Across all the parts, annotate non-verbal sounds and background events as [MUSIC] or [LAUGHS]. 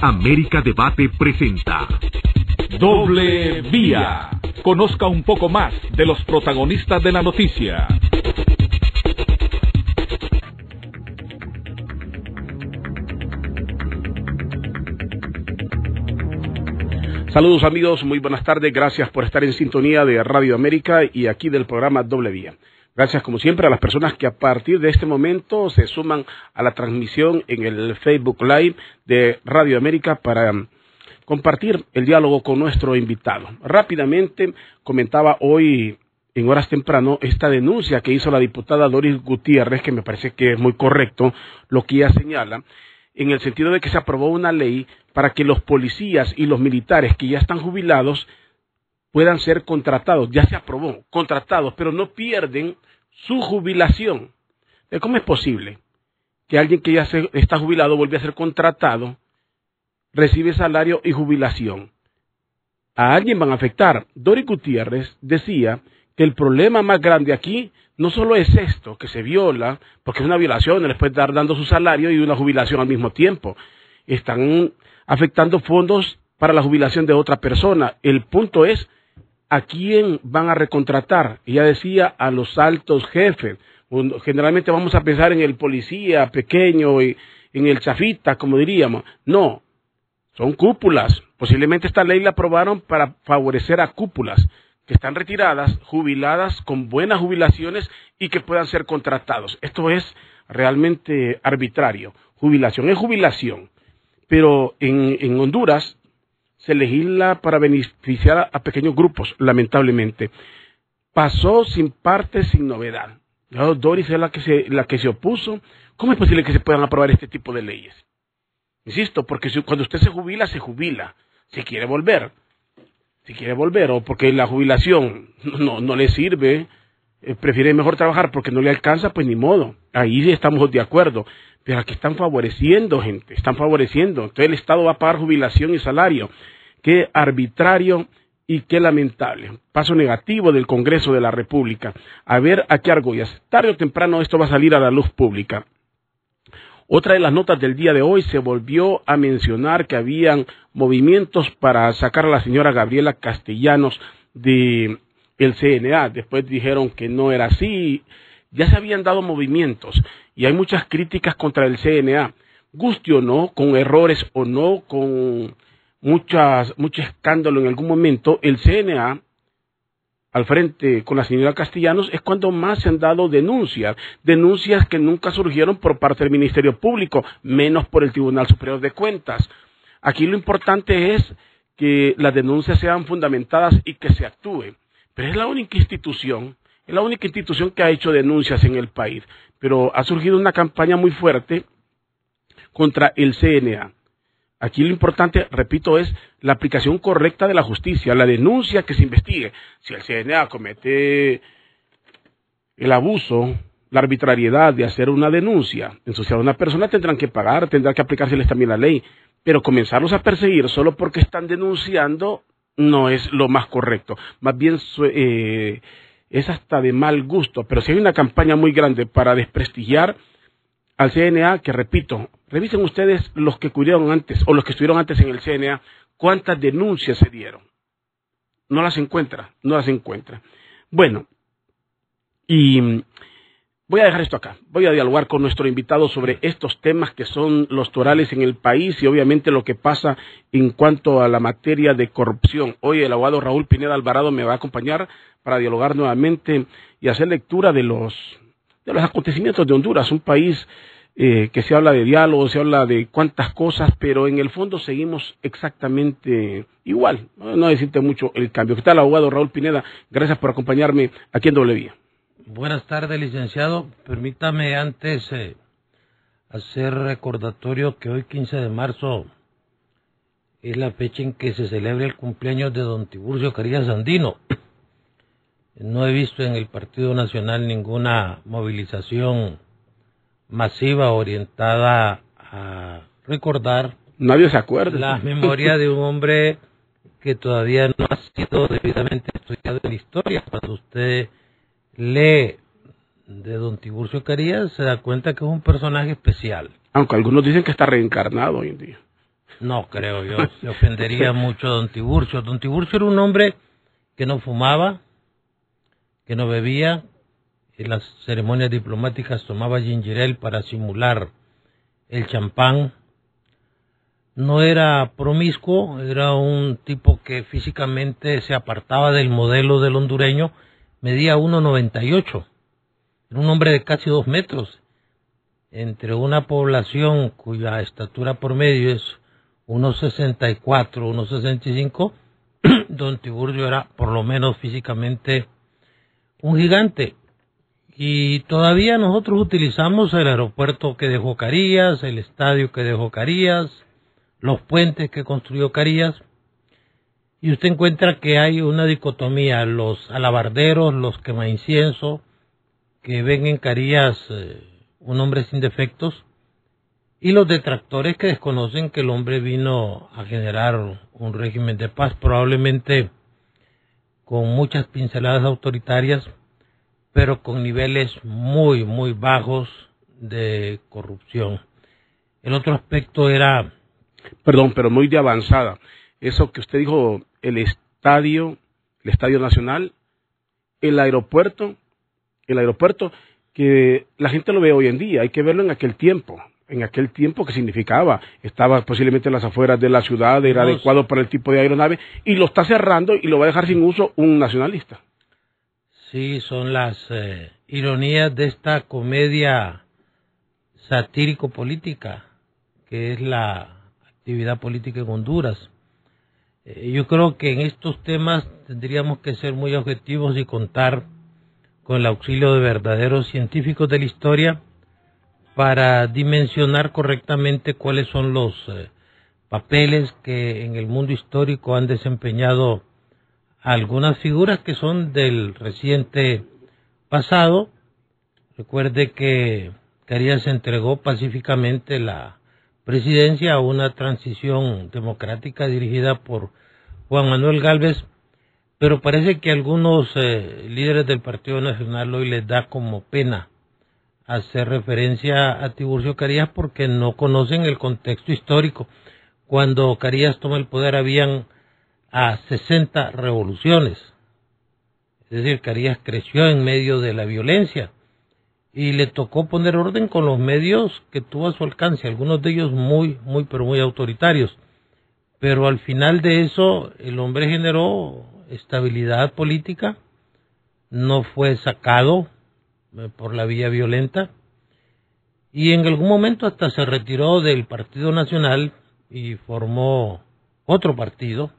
América Debate presenta Doble Vía. Conozca un poco más de los protagonistas de la noticia. Saludos amigos, muy buenas tardes, gracias por estar en sintonía de Radio América y aquí del programa Doble Vía. Gracias como siempre a las personas que a partir de este momento se suman a la transmisión en el Facebook Live de Radio América para um, compartir el diálogo con nuestro invitado. Rápidamente comentaba hoy en horas temprano esta denuncia que hizo la diputada Doris Gutiérrez, que me parece que es muy correcto lo que ella señala, en el sentido de que se aprobó una ley para que los policías y los militares que ya están jubilados puedan ser contratados, ya se aprobó, contratados, pero no pierden su jubilación. ¿Cómo es posible que alguien que ya está jubilado vuelve a ser contratado, recibe salario y jubilación? A alguien van a afectar. Dori Gutiérrez decía que el problema más grande aquí no solo es esto, que se viola, porque es una violación, les puede estar dando su salario y una jubilación al mismo tiempo. Están afectando fondos para la jubilación de otra persona. El punto es ¿a quién van a recontratar? Ella decía a los altos jefes. Generalmente vamos a pensar en el policía pequeño y en el chafita, como diríamos. No, son cúpulas. Posiblemente esta ley la aprobaron para favorecer a cúpulas que están retiradas, jubiladas, con buenas jubilaciones y que puedan ser contratados. Esto es realmente arbitrario. Jubilación es jubilación. Pero en, en Honduras se legisla para beneficiar a, pequeños grupos, lamentablemente. Pasó sin parte, sin novedad. Doris es la que, se, la que se opuso. ¿Cómo es posible que se puedan aprobar este tipo de leyes? Insisto, porque cuando usted se jubila, se jubila. Si quiere volver, si quiere volver, o porque la jubilación [LAUGHS] no, no le sirve, eh, prefiere mejor trabajar porque no le alcanza, pues ni modo. Ahí estamos de acuerdo. Pero aquí están favoreciendo gente, están favoreciendo. Entonces el Estado va a pagar jubilación y salario. Qué arbitrario y qué lamentable. Paso negativo del Congreso de la República. A ver a qué argollas. Tarde o temprano esto va a salir a la luz pública. Otra de las notas del día de hoy se volvió a mencionar que habían movimientos para sacar a la señora Gabriela Castellanos de el CNA. Después dijeron que no era así. Ya se habían dado movimientos y hay muchas críticas contra el CNA. Guste o no, con errores o no, con muchas, mucho escándalo en algún momento, el CNA al frente con la señora Castellanos es cuando más se han dado denuncias, denuncias que nunca surgieron por parte del Ministerio Público, menos por el Tribunal Superior de Cuentas. Aquí lo importante es que las denuncias sean fundamentadas y que se actúe. Pero es la única institución, es la única institución que ha hecho denuncias en el país. Pero ha surgido una campaña muy fuerte contra el CNA. Aquí lo importante, repito, es la aplicación correcta de la justicia, la denuncia que se investigue. Si el CNA comete el abuso, la arbitrariedad de hacer una denuncia, ensuciar a una persona, tendrán que pagar, tendrá que aplicárseles también la ley. Pero comenzarlos a perseguir solo porque están denunciando no es lo más correcto. Más bien eh, es hasta de mal gusto. Pero si hay una campaña muy grande para desprestigiar al CNA, que repito, revisen ustedes los que cuidaron antes o los que estuvieron antes en el CNA, cuántas denuncias se dieron. No las encuentra, no las encuentra. Bueno, y voy a dejar esto acá. Voy a dialogar con nuestro invitado sobre estos temas que son los torales en el país y obviamente lo que pasa en cuanto a la materia de corrupción. Hoy el abogado Raúl Pineda Alvarado me va a acompañar para dialogar nuevamente y hacer lectura de los de los acontecimientos de Honduras, un país eh, que se habla de diálogo, se habla de cuántas cosas, pero en el fondo seguimos exactamente igual. No, no decirte mucho el cambio. ¿Qué tal, abogado Raúl Pineda? Gracias por acompañarme aquí en Vía. Buenas tardes, licenciado. Permítame antes eh, hacer recordatorio que hoy, 15 de marzo, es la fecha en que se celebra el cumpleaños de don Tiburcio Carías Andino. No he visto en el Partido Nacional ninguna movilización masiva orientada a recordar Nadie se acuerda. la memoria de un hombre que todavía no ha sido debidamente estudiado en la historia. Cuando usted lee de don Tiburcio Carías, se da cuenta que es un personaje especial. Aunque algunos dicen que está reencarnado hoy en día. No creo yo, se ofendería mucho don Tiburcio. Don Tiburcio era un hombre que no fumaba, que no bebía, en las ceremonias diplomáticas tomaba ginger ale para simular el champán. No era promiscuo, era un tipo que físicamente se apartaba del modelo del hondureño, medía 1,98. Era un hombre de casi dos metros. Entre una población cuya estatura por medio es 1,64, 1,65, [CLEARS THROAT] don Tiburcio era por lo menos físicamente un gigante. Y todavía nosotros utilizamos el aeropuerto que dejó Carías, el estadio que dejó Carías, los puentes que construyó Carías. Y usted encuentra que hay una dicotomía, los alabarderos, los quema incienso, que ven en Carías eh, un hombre sin defectos, y los detractores que desconocen que el hombre vino a generar un régimen de paz, probablemente con muchas pinceladas autoritarias, pero con niveles muy, muy bajos de corrupción. El otro aspecto era... Perdón, pero muy de avanzada. Eso que usted dijo, el estadio, el estadio nacional, el aeropuerto, el aeropuerto, que la gente lo ve hoy en día, hay que verlo en aquel tiempo en aquel tiempo que significaba, estaba posiblemente en las afueras de la ciudad, era adecuado para el tipo de aeronave, y lo está cerrando y lo va a dejar sin uso un nacionalista. Sí, son las eh, ironías de esta comedia satírico-política, que es la actividad política en Honduras. Eh, yo creo que en estos temas tendríamos que ser muy objetivos y contar con el auxilio de verdaderos científicos de la historia para dimensionar correctamente cuáles son los eh, papeles que en el mundo histórico han desempeñado algunas figuras que son del reciente pasado. Recuerde que Carías entregó pacíficamente la presidencia a una transición democrática dirigida por Juan Manuel Galvez, pero parece que algunos eh, líderes del Partido Nacional hoy les da como pena hacer referencia a Tiburcio Carías porque no conocen el contexto histórico. Cuando Carías toma el poder habían a 60 revoluciones. Es decir, Carías creció en medio de la violencia y le tocó poner orden con los medios que tuvo a su alcance, algunos de ellos muy, muy, pero muy autoritarios. Pero al final de eso, el hombre generó estabilidad política, no fue sacado por la vía violenta y en algún momento hasta se retiró del Partido Nacional y formó otro partido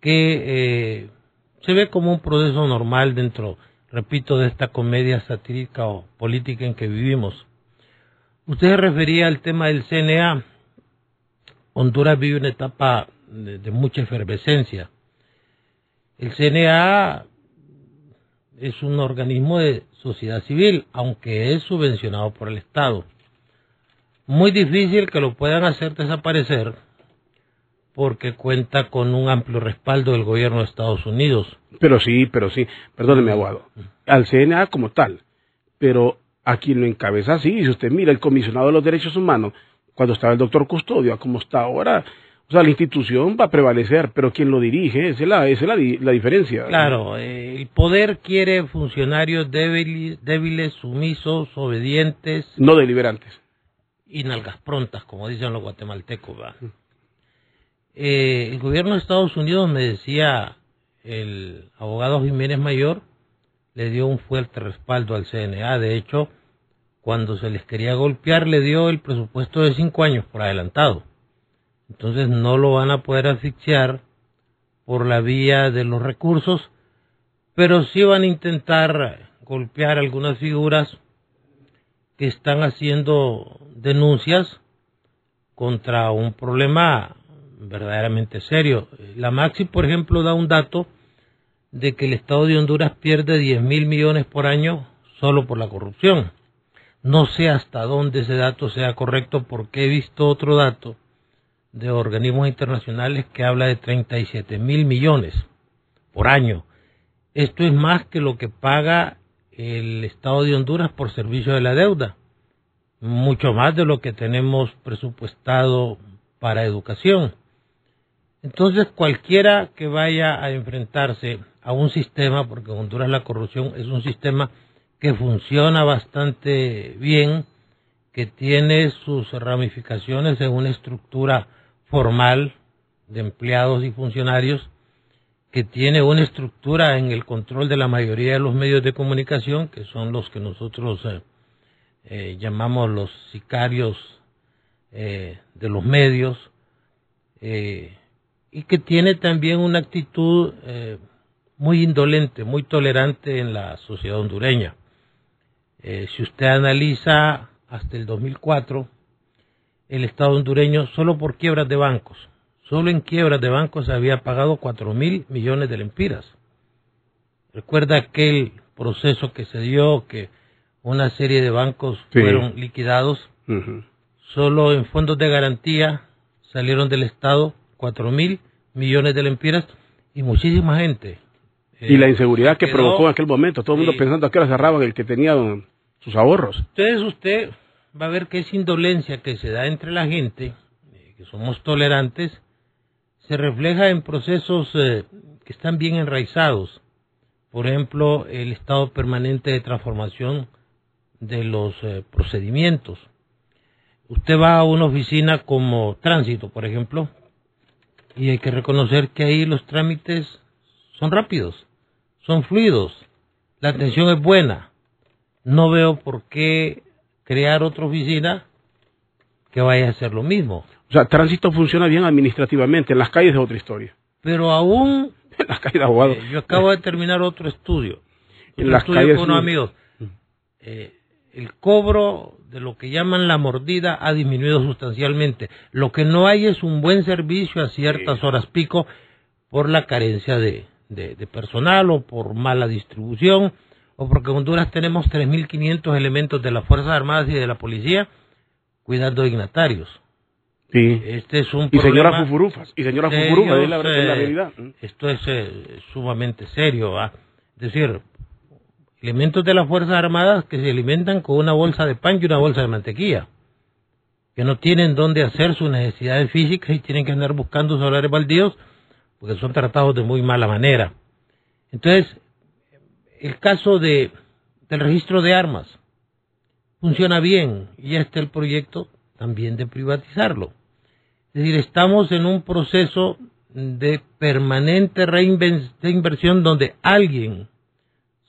que eh, se ve como un proceso normal dentro, repito, de esta comedia satírica o política en que vivimos. Usted se refería al tema del CNA. Honduras vive una etapa de, de mucha efervescencia. El CNA es un organismo de sociedad civil, aunque es subvencionado por el Estado. Muy difícil que lo puedan hacer desaparecer porque cuenta con un amplio respaldo del gobierno de Estados Unidos. Pero sí, pero sí, perdóneme, abogado, al CNA como tal, pero a quien lo encabeza sí, si usted mira el comisionado de los derechos humanos, cuando estaba el doctor Custodio, a como está ahora, o sea, la institución va a prevalecer, pero quien lo dirige, esa es la, es la, la diferencia. Claro, eh, el poder quiere funcionarios débiles, débiles, sumisos, obedientes. No deliberantes. Y nalgas prontas, como dicen los guatemaltecos. ¿va? Eh, el gobierno de Estados Unidos, me decía el abogado Jiménez Mayor, le dio un fuerte respaldo al CNA. De hecho, cuando se les quería golpear, le dio el presupuesto de cinco años por adelantado. Entonces no lo van a poder asfixiar por la vía de los recursos, pero sí van a intentar golpear algunas figuras que están haciendo denuncias contra un problema verdaderamente serio. La Maxi, por ejemplo, da un dato de que el Estado de Honduras pierde 10 mil millones por año solo por la corrupción. No sé hasta dónde ese dato sea correcto porque he visto otro dato de organismos internacionales que habla de 37 mil millones por año. Esto es más que lo que paga el Estado de Honduras por servicio de la deuda, mucho más de lo que tenemos presupuestado para educación. Entonces, cualquiera que vaya a enfrentarse a un sistema, porque en Honduras la corrupción es un sistema que funciona bastante bien, que tiene sus ramificaciones en una estructura formal de empleados y funcionarios, que tiene una estructura en el control de la mayoría de los medios de comunicación, que son los que nosotros eh, eh, llamamos los sicarios eh, de los medios, y que tiene también una actitud muy indolente, muy tolerante en la sociedad hondureña. si usted analiza hasta el 2004, el Estado hondureño, solo por quiebras de bancos, Solo en quiebras de bancos se había pagado 4 mil millones de lempiras. Recuerda aquel proceso que se dio, que una serie de bancos fueron liquidados. Solo en fondos de garantía salieron del Estado 4 mil millones de lempiras y muchísima gente. y la inseguridad que provocó en aquel momento, todo el mundo pensando a qué hora cerraban el que tenía sus ahorros. Entonces usted va a ver que esa indolencia que se da entre la gente, eh, que somos tolerantes, se refleja en procesos eh, que están bien enraizados. Por ejemplo, el estado permanente de transformación de los eh, procedimientos. Usted va a una oficina como tránsito, por ejemplo, y hay que reconocer que ahí los trámites son rápidos, son fluidos, la atención es buena. No veo por qué crear otra oficina que vaya a hacer lo mismo. O sea, tránsito funciona bien administrativamente, en las calles es otra historia. Pero aún... [LAUGHS] en las calles de abogados. Eh, yo acabo de terminar otro estudio. En las calles... Con unos amigos. Eh, el cobro de lo que llaman la mordida ha disminuido sustancialmente. Lo que no hay es un buen servicio a ciertas horas pico por la carencia de, de personal o por mala distribución o porque en Honduras tenemos 3.500 elementos de las Fuerzas Armadas y de la Policía cuidando dignatarios. Sí. Este es un y señora Fufurufas, y señora Fufurufas, es la, la, eh, realidad. Esto es eh, sumamente serio, ¿va? Es decir, elementos de las Fuerzas Armadas que se alimentan con una bolsa de pan y una bolsa de mantequilla, que no tienen dónde hacer sus necesidades físicas y tienen que andar buscando solares baldíos porque son tratados de muy mala manera. Entonces, el caso de, del registro de armas funciona bien y este es el proyecto también de privatizarlo. Es decir, estamos en un proceso de permanente reinversión donde alguien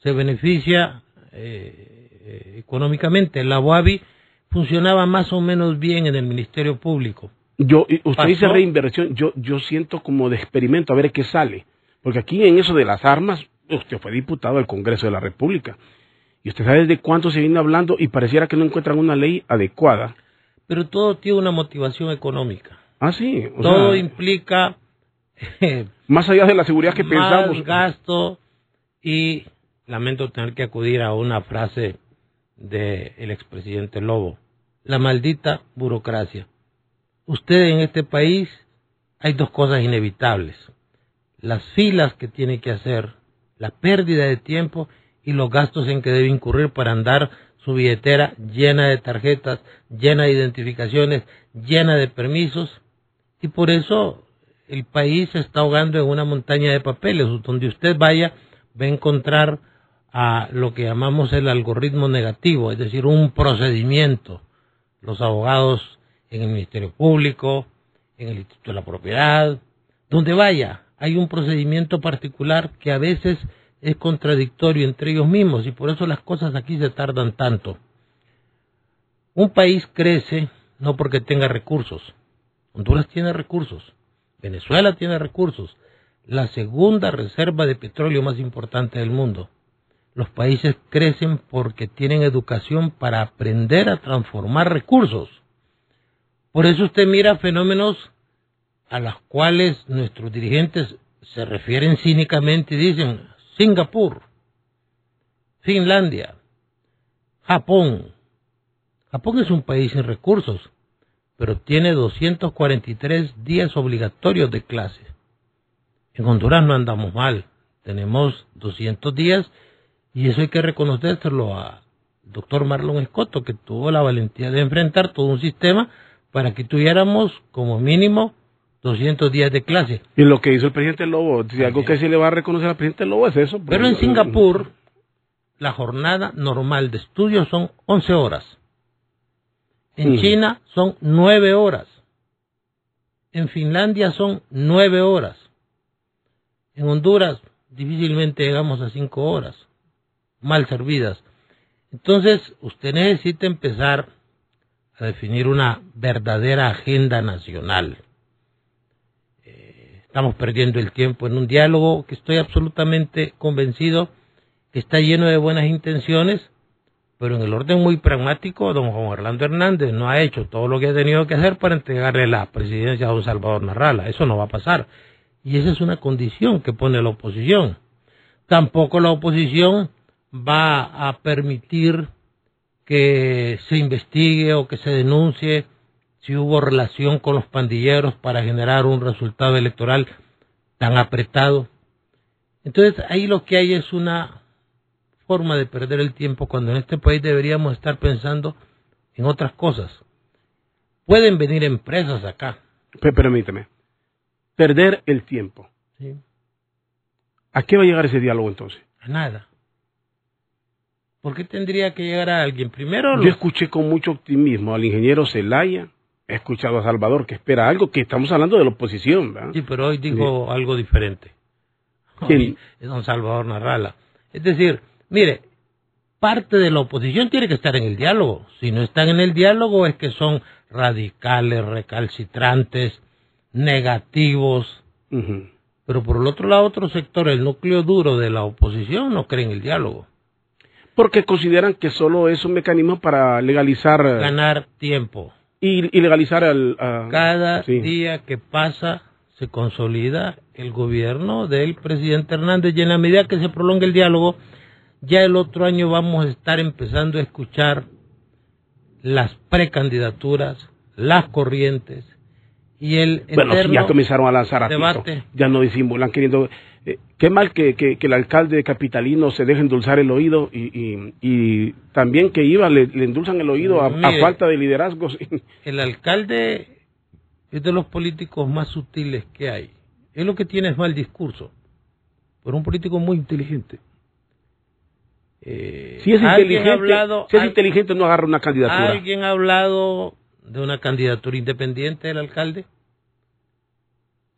se beneficia eh, eh, económicamente. La UABI funcionaba más o menos bien en el Ministerio Público. Yo, usted dice reinversión, yo, yo siento como de experimento a ver qué sale. Porque aquí en eso de las armas, usted fue diputado del Congreso de la República. Y usted sabe de cuánto se viene hablando y pareciera que no encuentran una ley adecuada. Pero todo tiene una motivación económica. Ah, sí. Todo implica... [LAUGHS] más allá de la seguridad que más pensamos. gasto y lamento tener que acudir a una frase del expresidente Lobo. La maldita burocracia. Usted en este país hay dos cosas inevitables. Las filas que tiene que hacer, la pérdida de tiempo y los gastos en que debe incurrir para andar su billetera llena de tarjetas, llena de identificaciones, llena de permisos, y por eso el país se está ahogando en una montaña de papeles. Donde usted vaya, va a encontrar a lo que llamamos el algoritmo negativo, es decir, un procedimiento. Los abogados en el Ministerio Público, en el Instituto de la Propiedad, donde vaya, hay un procedimiento particular que a veces es contradictorio entre ellos mismos y por eso las cosas aquí se tardan tanto. Un país crece no porque tenga recursos. Honduras tiene recursos. Venezuela tiene recursos. La segunda reserva de petróleo más importante del mundo. Los países crecen porque tienen educación para aprender a transformar recursos. Por eso usted mira fenómenos a los cuales nuestros dirigentes se refieren cínicamente y dicen, Singapur, Finlandia, Japón. Japón es un país sin recursos, pero tiene 243 días obligatorios de clase. En Honduras no andamos mal, tenemos 200 días y eso hay que reconocérselo al doctor Marlon Escoto, que tuvo la valentía de enfrentar todo un sistema para que tuviéramos como mínimo 200 días de clase. Y lo que hizo el presidente Lobo, si algo que se le va a reconocer al presidente Lobo es eso. Pero en Singapur, la jornada normal de estudio son 11 horas. En China son 9 horas. En Finlandia son 9 horas. En Honduras difícilmente llegamos a 5 horas, mal servidas. Entonces, usted necesita empezar a definir una verdadera agenda nacional. Estamos perdiendo el tiempo en un diálogo que estoy absolutamente convencido que está lleno de buenas intenciones, pero en el orden muy pragmático, don Juan Orlando Hernández no ha hecho todo lo que ha tenido que hacer para entregarle la presidencia a don Salvador Narrala. Eso no va a pasar. Y esa es una condición que pone la oposición. Tampoco la oposición va a permitir que se investigue o que se denuncie si hubo relación con los pandilleros para generar un resultado electoral tan apretado. Entonces ahí lo que hay es una forma de perder el tiempo cuando en este país deberíamos estar pensando en otras cosas. Pueden venir empresas acá. Permíteme. Perder el tiempo. ¿sí? ¿A qué va a llegar ese diálogo entonces? A nada. ¿Por qué tendría que llegar a alguien? Primero, Yo escuché con mucho optimismo al ingeniero Zelaya, he escuchado a Salvador que espera algo, que estamos hablando de la oposición, ¿verdad? Sí, pero hoy dijo algo diferente. Hoy es don Salvador Narrala. Es decir, mire, parte de la oposición tiene que estar en el diálogo. Si no están en el diálogo es que son radicales, recalcitrantes, negativos. Pero por el otro lado, otro sector, el núcleo duro de la oposición, no cree en el diálogo. Porque consideran que solo es un mecanismo para legalizar. Ganar tiempo. Y, y legalizar al. Cada sí. día que pasa se consolida el gobierno del presidente Hernández y en la medida que se prolonga el diálogo, ya el otro año vamos a estar empezando a escuchar las precandidaturas, las corrientes y el bueno ya comenzaron a lanzar a debate. ya no disimulan queriendo eh, qué mal que, que, que, el alcalde capitalino se deje endulzar el oído y, y, y también que iba le, le, endulzan el oído a, Mire, a falta de liderazgos [LAUGHS] el alcalde es de los políticos más sutiles que hay es lo que tiene es mal discurso pero un político muy inteligente eh, si es inteligente, hablado, si es inteligente no agarra una candidatura. ¿Alguien ha hablado de una candidatura independiente del alcalde?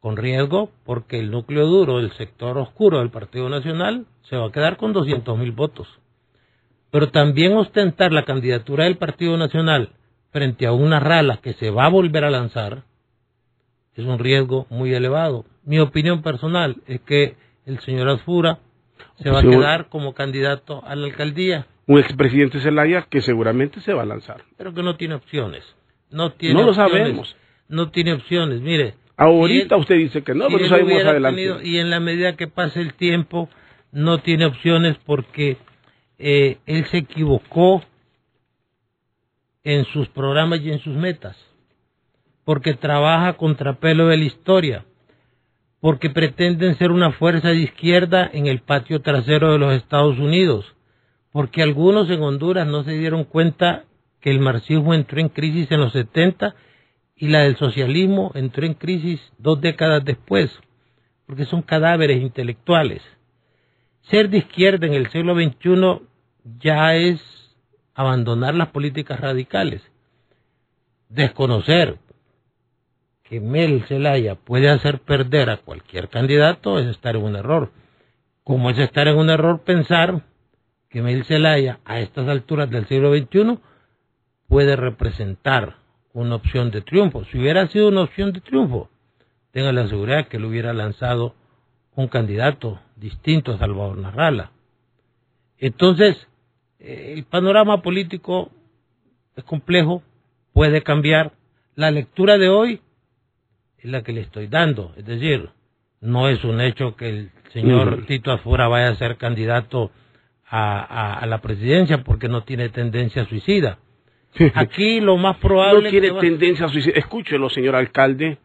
Con riesgo, porque el núcleo duro del sector oscuro del Partido Nacional se va a quedar con 200 mil votos. Pero también ostentar la candidatura del Partido Nacional frente a una rala que se va a volver a lanzar es un riesgo muy elevado. Mi opinión personal es que el señor Azfura se va a quedar como candidato a la alcaldía. Un expresidente Zelaya que seguramente se va a lanzar. Pero que no tiene opciones. No, tiene no lo sabemos. No tiene opciones. Mire. Ahorita él, usted dice que no, pero sabemos más adelante. Tenido, y en la medida que pase el tiempo, no tiene opciones porque eh, él se equivocó en sus programas y en sus metas. Porque trabaja contrapelo de la historia porque pretenden ser una fuerza de izquierda en el patio trasero de los Estados Unidos, porque algunos en Honduras no se dieron cuenta que el marxismo entró en crisis en los 70 y la del socialismo entró en crisis dos décadas después, porque son cadáveres intelectuales. Ser de izquierda en el siglo XXI ya es abandonar las políticas radicales, desconocer que Mel Zelaya puede hacer perder a cualquier candidato es estar en un error. Como es estar en un error pensar que Mel Zelaya a estas alturas del siglo XXI puede representar una opción de triunfo. Si hubiera sido una opción de triunfo, tenga la seguridad que le hubiera lanzado un candidato distinto a Salvador Narrala. Entonces, el panorama político es complejo, puede cambiar. La lectura de hoy es la que le estoy dando. Es decir, no es un hecho que el señor. Tito Afura vaya a ser candidato a, a, a, la presidencia porque no tiene tendencia suicida. [LAUGHS] Aquí lo más probable... No tiene tendencia suicida. Escúchelo, señor alcalde.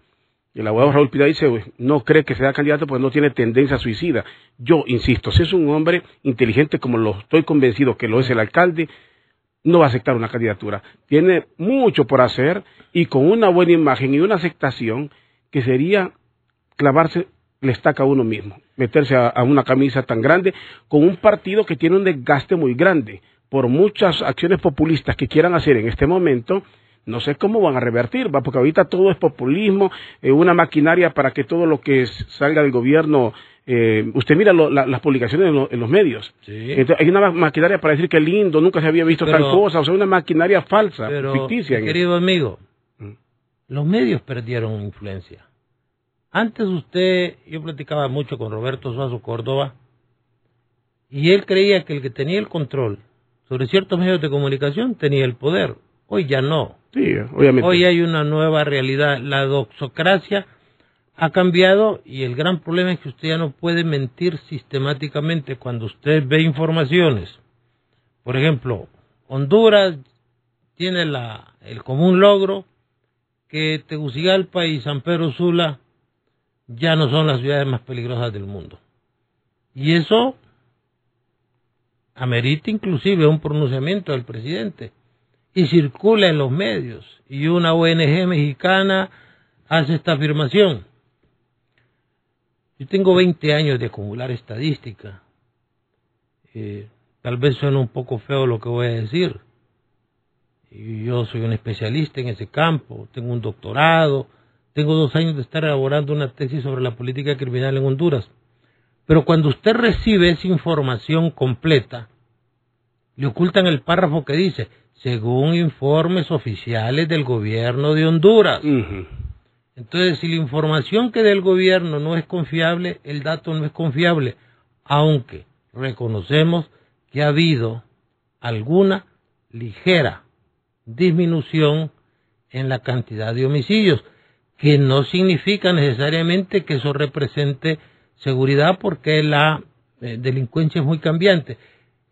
El abogado Raúl Pida dice, no cree que sea candidato porque no tiene tendencia suicida. Yo insisto, si es un hombre inteligente como lo estoy convencido que lo es el alcalde, no va a aceptar una candidatura. Tiene mucho por hacer y con una buena imagen y una aceptación que sería clavarse le estaca a uno mismo, meterse a, a, una camisa tan grande con un partido que tiene un desgaste muy grande por muchas acciones populistas que quieran hacer en este momento, no sé cómo van a revertir, ¿va? porque ahorita todo es populismo, eh, una maquinaria para que todo lo que salga del gobierno, eh, usted mira lo, la, las publicaciones en, lo, en, los medios, Sí. Entonces, hay una maquinaria para decir que lindo, nunca se había visto Pero- tal cosa, o sea, una maquinaria falsa, Pero, ficticia. querido amigo, Mm. los medios perdieron influencia. Antes usted, yo platicaba mucho con Roberto Suazo Córdoba, y él creía que el que tenía el control sobre ciertos medios de comunicación tenía el poder. Hoy ya no. Sí, obviamente. Hoy hay una nueva realidad. La doxocracia ha cambiado y el gran problema es que usted ya no puede mentir sistemáticamente cuando usted ve informaciones. Por ejemplo, Honduras tiene la, el común logro que Tegucigalpa y San Pedro Sula ya no son las ciudades más peligrosas del mundo. Y eso amerita inclusive un pronunciamiento del presidente y circula en los medios y una ONG mexicana hace esta afirmación. Yo tengo 20 años de acumular estadística. Eh, tal vez suene un poco feo lo que voy a decir. Yo soy un especialista en ese campo, tengo un doctorado, tengo dos años de estar elaborando una tesis sobre la política criminal en Honduras. Pero cuando usted recibe esa información completa, le ocultan el párrafo que dice, según informes oficiales del gobierno de Honduras. Entonces, si la información que del gobierno no es confiable, el dato no es confiable, aunque reconocemos que ha habido alguna ligera disminución en la cantidad de homicidios, que no significa necesariamente que eso represente seguridad porque la eh, delincuencia es muy cambiante.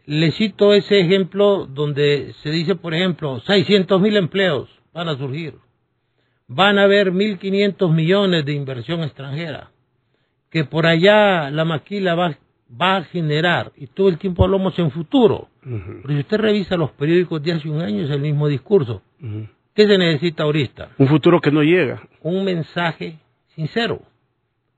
Le cito ese ejemplo donde se dice, por ejemplo, 600 mil empleos van a surgir van a haber 1.500 millones de inversión extranjera, que por allá la maquila va, va a generar, y todo el tiempo hablamos en futuro, pero si usted revisa los periódicos de hace un año es el mismo discurso. ¿Qué se necesita ahorita? Un futuro que no llega. Un mensaje sincero,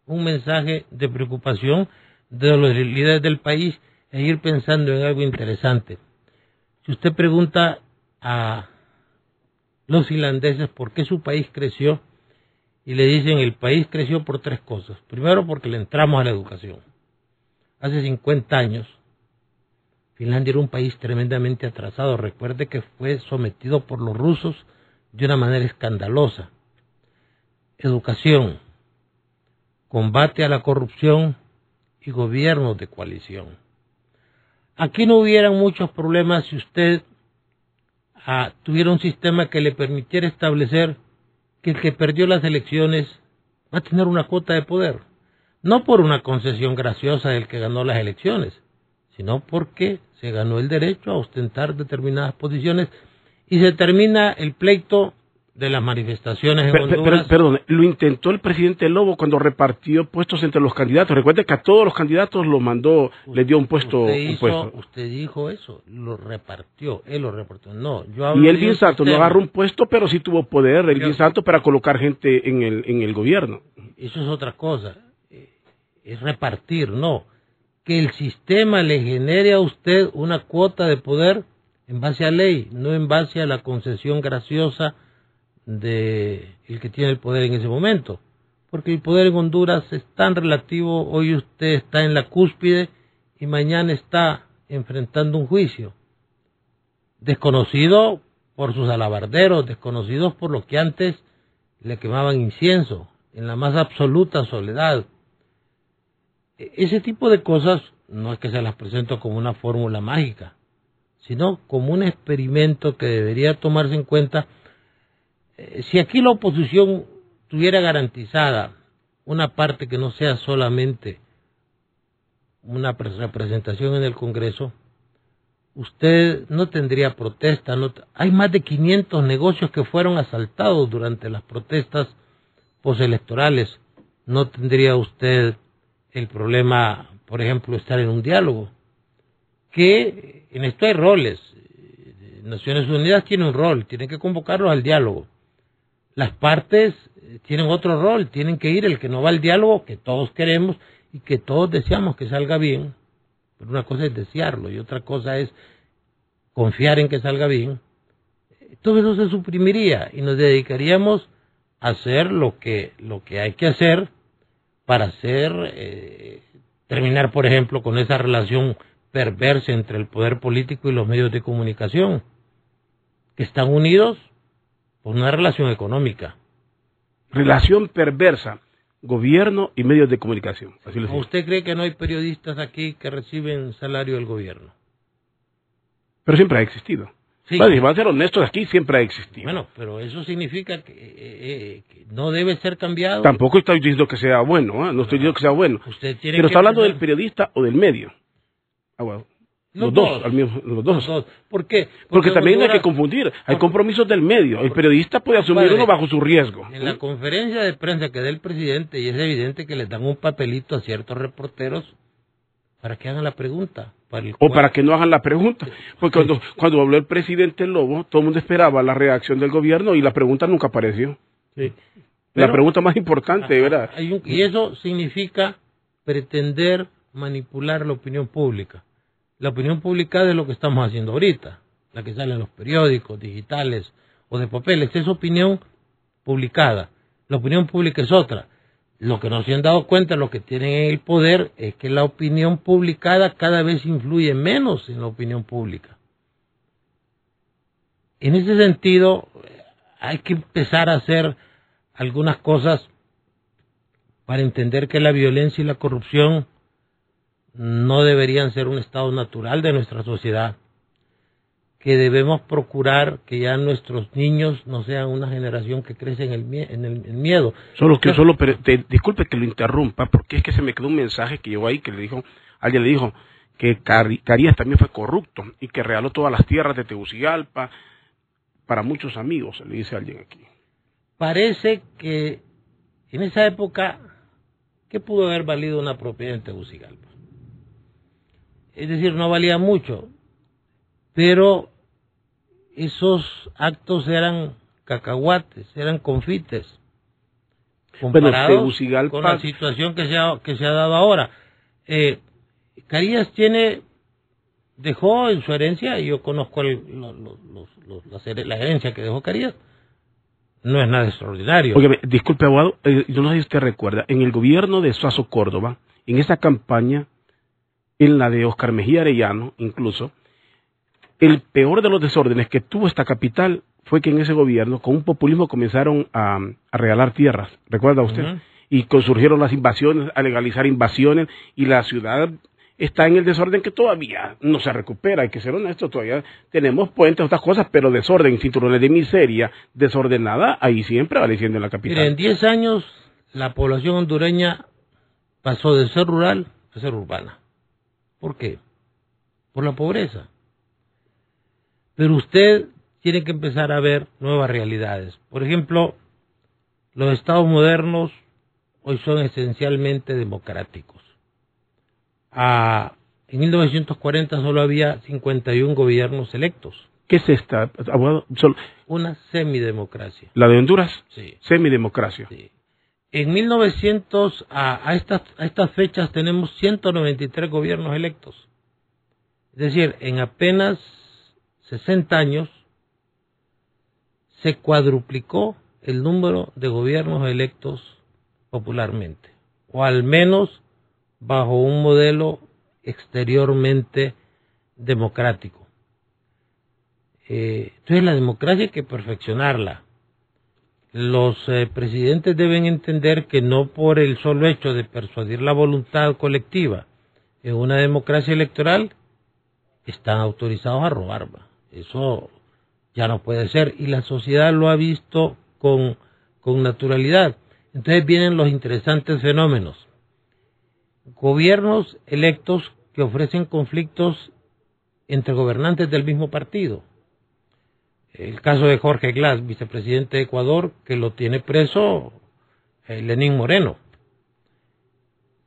un mensaje de preocupación de los líderes del país e ir pensando en algo interesante. Si usted pregunta a los irlandeses por qué su país creció y le dicen el país creció por tres cosas. Primero porque le entramos a la educación. Hace 50 años Finlandia era un país tremendamente atrasado. Recuerde que fue sometido por los rusos de una manera escandalosa. Educación, combate a la corrupción y gobiernos de coalición. Aquí no hubieran muchos problemas si usted ah, tuviera un sistema que le permitiera establecer que el que perdió las elecciones va a tener una cuota de poder. No por una concesión graciosa del que ganó las elecciones, sino porque se ganó el derecho a ostentar determinadas posiciones y se termina el pleito de las manifestaciones en Per- per- Honduras. per- perdón, lo intentó el presidente Lobo cuando repartió puestos entre los candidatos. Recuerde que a todos los candidatos los mandó, les dio un puesto. usted, un hizo- puesto. usted dijo eso, lo repartió, él lo repartió. No, yo Y hablo de Elvin un Santos no agarró un puesto, pero sí tuvo poder, Elvin Yo- Santos, para colocar gente en el, en el gobierno. Eso es otra cosa. Eh, Es repartir, no. Que el sistema le genere a usted una cuota de poder en base a ley, no en base a la concesión graciosa de el que tiene el poder en ese momento. Porque el poder en Honduras es tan relativo, hoy usted está en la cúspide y mañana está enfrentando un juicio. Desconocido por sus alabarderos, desconocidos por los que antes le quemaban incienso, en la más absoluta soledad. E- Ese tipo de cosas no es que se las presento como una fórmula mágica, sino como un experimento que debería tomarse en cuenta. Eh, Si aquí la oposición tuviera garantizada una parte que no sea solamente una pre- representación en el Congreso, usted no tendría protesta. No hay más de 500 negocios que fueron asaltados durante las protestas postelectorales. No tendría usted el problema, por ejemplo, estar en un diálogo. Que en esto hay roles. Naciones Unidas tiene un rol, tiene que convocarlos al diálogo. Las partes eh, tienen otro rol, tienen que ir el que no va al diálogo, que todos queremos y que todos deseamos que salga bien. Pero una cosa es desearlo y otra cosa es confiar en que salga bien. Todo eso se suprimiría y nos dedicaríamos a hacer lo que, lo que hay que hacer para hacer, eh, terminar, por ejemplo, con esa relación perversa entre el poder político y los medios de comunicación, que están unidos por una relación económica. Relación perversa, gobierno y medios de comunicación. ¿Usted cree que no hay periodistas aquí que reciben salario del gobierno? Pero siempre ha existido. Sí. Bueno, a ser honestos, aquí siempre ha existido. Bueno, pero eso significa que, eh, eh, no debe ser cambiado. Tampoco estoy diciendo que sea bueno, ¿eh? no estoy diciendo que sea bueno. Usted tiene pero está hablando del periodista o del medio. Ah, los, dos, al mismo, los, dos. ¿Por qué? Porque, también hay que confundir. Hay compromisos del medio. El periodista puede asumir uno bajo su riesgo. En la conferencia de prensa que da el presidente, y es evidente que le dan un papelito a ciertos reporteros para que hagan la pregunta. o para que no hagan la pregunta. Porque cuando, [LAUGHS] cuando habló el presidente Lobo, todo el mundo esperaba la reacción del gobierno y la pregunta nunca apareció. la pregunta más importante, ¿verdad? y eso significa pretender manipular la opinión pública la opinión pública de lo que estamos haciendo ahorita, la que sale en los periódicos digitales o de papeles, es opinión publicada. La opinión pública es otra. Lo que no se han dado cuenta, lo que tienen el poder, es que la opinión publicada cada vez influye menos en la opinión pública. En ese sentido, hay que empezar a hacer algunas cosas para entender que la violencia y la corrupción no deberían ser un estado natural de nuestra sociedad, que debemos procurar que ya nuestros niños no sean una generación que crece en el, en el, miedo. Solo que solo, disculpe que lo interrumpa, porque es que se me quedó un mensaje que llegó ahí que le dijo, alguien le dijo que Carías también fue corrupto y que regaló todas las tierras de Tegucigalpa para muchos amigos, le dice alguien aquí. Parece que en esa época, ¿qué pudo haber valido una propiedad en Tegucigalpa? Es decir, no valía mucho, pero esos actos eran cacahuates, eran confites, comparados con la situación que se ha, que se ha dado ahora. Eh, Carías tiene, dejó en su herencia, y yo conozco el, la, herencia que dejó Carías, no es nada extraordinario. Porque, disculpe, abogado, eh, yo no sé si usted recuerda, en el gobierno de Suazo Córdoba, en esa campaña, en la de Oscar Mejía Arellano, incluso, el peor de los desórdenes que tuvo esta capital fue que en ese gobierno, con un populismo, comenzaron a, regalar tierras, ¿recuerda usted? Y surgieron las invasiones, a legalizar invasiones, y la ciudad está en el desorden que todavía no se recupera, hay que ser honesto, todavía tenemos puentes, otras cosas, pero desorden, cinturones de miseria, desordenada, ahí siempre apareciendo en la capital. En 10 años la población hondureña pasó de ser rural a ser urbana. ¿Por qué? Por la pobreza. Pero usted tiene que empezar a ver nuevas realidades. Por ejemplo, los estados modernos hoy son esencialmente democráticos. Ah, en 1940 solo había 51 gobiernos electos. ¿Qué es esta? Una semidemocracia. ¿La de Honduras? Sí. Semidemocracia. Sí. En 1900, a, a, estas, a estas fechas, tenemos 193 gobiernos electos. Es decir, en apenas 60 años se cuadruplicó el número de gobiernos electos popularmente, o al menos bajo un modelo exteriormente democrático. Eh, entonces la democracia hay que perfeccionarla los eh, presidentes deben entender que no por el solo hecho de persuadir la voluntad colectiva en una democracia electoral están autorizados a robar. Eso ya no puede ser y la sociedad lo ha visto con, con naturalidad. Entonces vienen los interesantes fenómenos. Gobiernos electos que ofrecen conflictos entre gobernantes del mismo partido el caso de Jorge Glass, vicepresidente de Ecuador, que lo tiene preso eh, Lenín Moreno.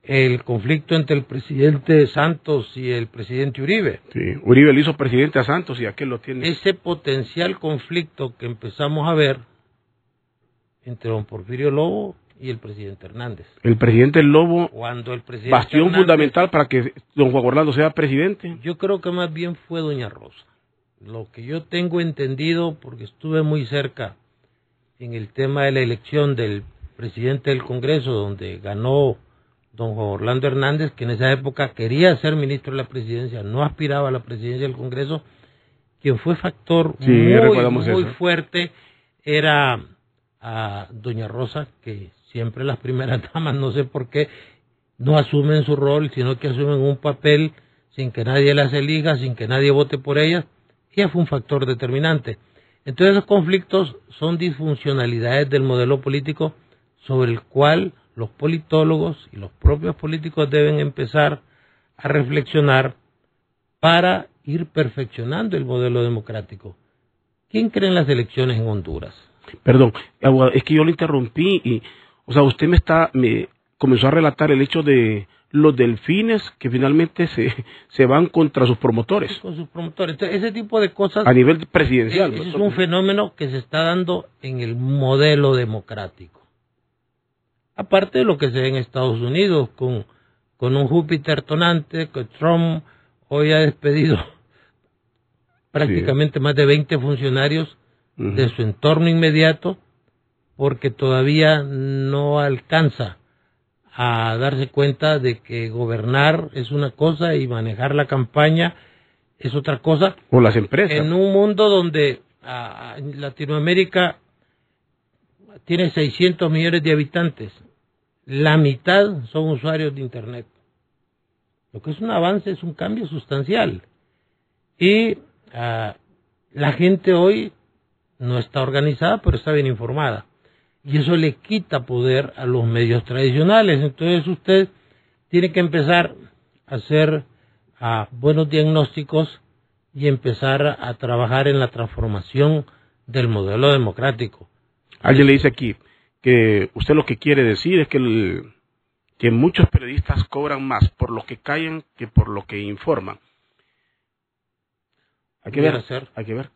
el conflicto entre el presidente Santos y el presidente Uribe. Sí, Uribe le hizo presidente a Santos y aquel lo tiene. Ese potencial conflicto que empezamos a ver entre don Porfirio Lobo y el presidente Hernández. El presidente Lobo, Cuando el presidente bastión Hernández- fundamental para que don Juan Orlando sea presidente. Yo creo que más bien fue doña Rosa. Lo que yo tengo entendido, porque estuve muy cerca en el tema de la elección del presidente del Congreso, donde ganó don Juan Orlando Hernández, que en esa época quería ser ministro de la presidencia, no aspiraba a la presidencia del Congreso, quien fue factor Sí, muy, muy fuerte era a doña Rosa, que siempre las primeras [LAUGHS] damas, no sé por qué, no asumen su rol, sino que asumen un papel sin que nadie las elija, sin que nadie vote por ellas. Ella fue un factor determinante. Entonces los conflictos son disfuncionalidades del modelo político sobre el cual los politólogos y los propios políticos deben empezar a reflexionar para ir perfeccionando el modelo democrático. ¿Quién cree en las elecciones en Honduras? Perdón, es que yo le interrumpí y, o sea, usted me está, me comenzó a relatar el hecho de los delfines que finalmente se, [LAUGHS] se van contra sus promotores Con sus promotores. Entonces, ese tipo de cosas a nivel presidencial. Es un fenómeno que se está dando en el modelo democrático. Aparte de lo que se ve en Estados Unidos, con, con un Júpiter tonante, que Trump hoy ha despedido [LAUGHS] prácticamente más de 20 funcionarios de su entorno inmediato, porque todavía no alcanza a darse cuenta de que gobernar es una cosa y manejar la campaña es otra cosa, O las empresas. en un mundo donde Latinoamérica tiene 600 millones de habitantes, la mitad son usuarios de Internet. Lo que es un avance, es un cambio sustancial. Y la gente hoy no está organizada, pero está bien informada. Y eso le quita poder a los medios tradicionales. Entonces usted tiene que empezar a hacer ah, buenos diagnósticos y empezar a, a trabajar en la transformación del modelo democrático. Alguien le dice aquí que usted lo que quiere decir es que, el- que muchos periodistas cobran más por lo que callan que por lo que informan. Hay que ver, hay que ver.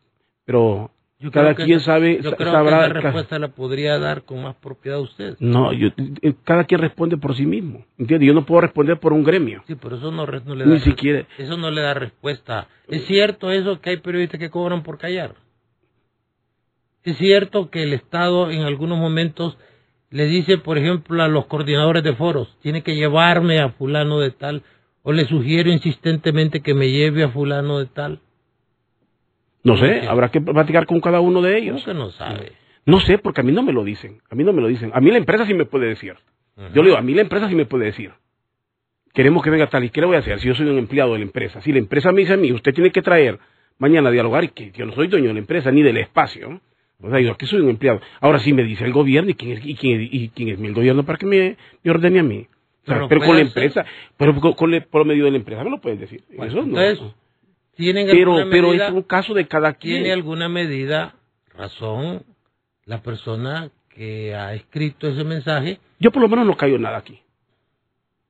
Pero Yo cada creo quien esa- sabe, Yo creo sabrá. que esa respuesta la podría dar con más propiedad usted. No, yo- eh, cada quien responde por sí mismo. Yo no puedo responder por un gremio. Sí, pero eso no le da Ni siquiera. eso no le da respuesta. ¿Es cierto eso que hay periodistas que cobran por callar? ¿Es cierto que el Estado en algunos momentos le dice, por ejemplo, a los coordinadores de foros, tiene que llevarme a fulano de tal, o le sugiero insistentemente que me lleve a fulano de tal? No sé, habrá que platicar con cada uno de ellos. ¿Cómo que no sabe? No sé, porque a mí no me lo dicen. A mí no me lo dicen. A mí la empresa sí me puede decir. Yo le digo, a mí la empresa sí me puede decir. Queremos que venga tal. ¿Y qué le voy a hacer si yo soy un empleado de la empresa? Si la empresa me dice a mí, usted tiene que traer mañana a dialogar y que yo no soy dueño de la empresa ni del espacio. O sea, yo aquí soy un empleado. Ahora sí me dice el gobierno y quién es, y quién, es- y quién es el gobierno para que me, me ordene a mí. O sea, Pero pero, con la empresa, pero con, con el- por medio de la empresa me lo puedes decir. Bueno, Eso no. entonces, ¿tienen pero alguna pero medida? es un caso de cada quien. ¿Tiene alguna medida, razón, la persona que ha escrito ese mensaje? Yo por lo menos no caigo nada aquí.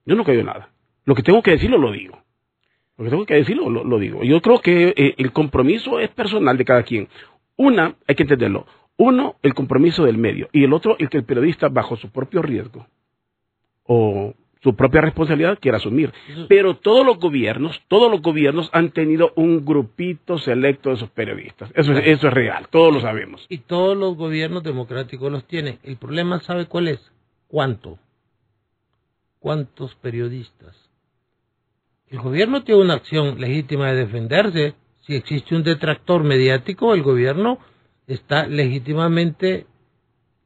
Yo no caigo nada. Lo que tengo que decirlo lo digo. Lo que tengo que decirlo lo, lo digo. Yo creo que eh, el compromiso es personal de cada quien. Una, hay que entenderlo. Uno, el compromiso del medio. Y el otro, el que el periodista, bajo su propio riesgo o su propia responsabilidad, quiera asumir. Pero todos los gobiernos, todos los gobiernos han tenido un grupito selecto de esos periodistas. Eso es, eso es real, todos lo sabemos. Y todos los gobiernos democráticos los tienen. El problema, ¿sabe cuál es? ¿Cuánto? ¿Cuántos periodistas? El gobierno tiene una acción legítima de defenderse. Si existe un detractor mediático, el gobierno está legítimamente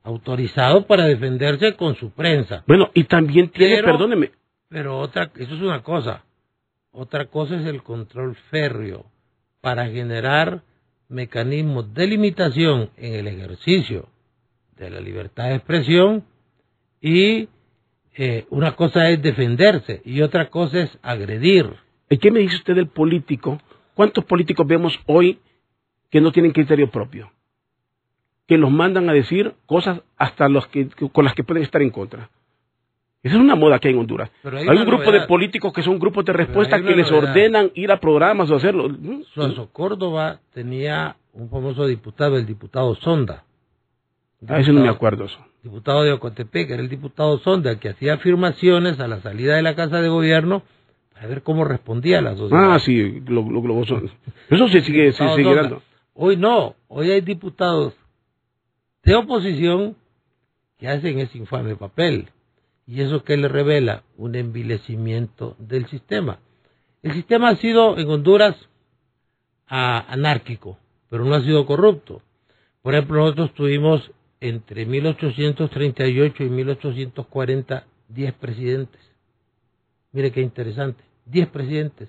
autorizado para defenderse con su prensa. Bueno, y también tiene, Pero- perdóneme, Pero otra, eso es una cosa. Otra cosa es el control férreo para generar mecanismos de limitación en el ejercicio de la libertad de expresión y eh, una cosa es defenderse y otra cosa es agredir. ¿Y qué me dice usted del político? ¿Cuántos políticos vemos hoy que no tienen criterio propio? Que los mandan a decir cosas hasta los que, con las que pueden estar en contra. Esa es una moda que hay en Honduras. hay, un grupo de políticos que son grupos de respuesta que les ordenan ir a programas o hacerlo. Suazo Córdoba tenía un famoso diputado, el diputado Sonda. a eso no me acuerdo eso. Diputado de Ocotepec, era el diputado Sonda, que hacía afirmaciones a la salida de la Casa de Gobierno para ver cómo respondía a la sociedad. Ah, sí, lo, lo, Eso se sigue, se sigue dando. Hoy no, hoy hay diputados de oposición que hacen ese infame papel. ¿Y eso que le revela? Un envilecimiento del sistema. El sistema ha sido en Honduras anárquico, pero no ha sido corrupto. Por ejemplo, nosotros tuvimos entre 1838 y 1840 10 presidentes. Mire qué interesante, 10 presidentes.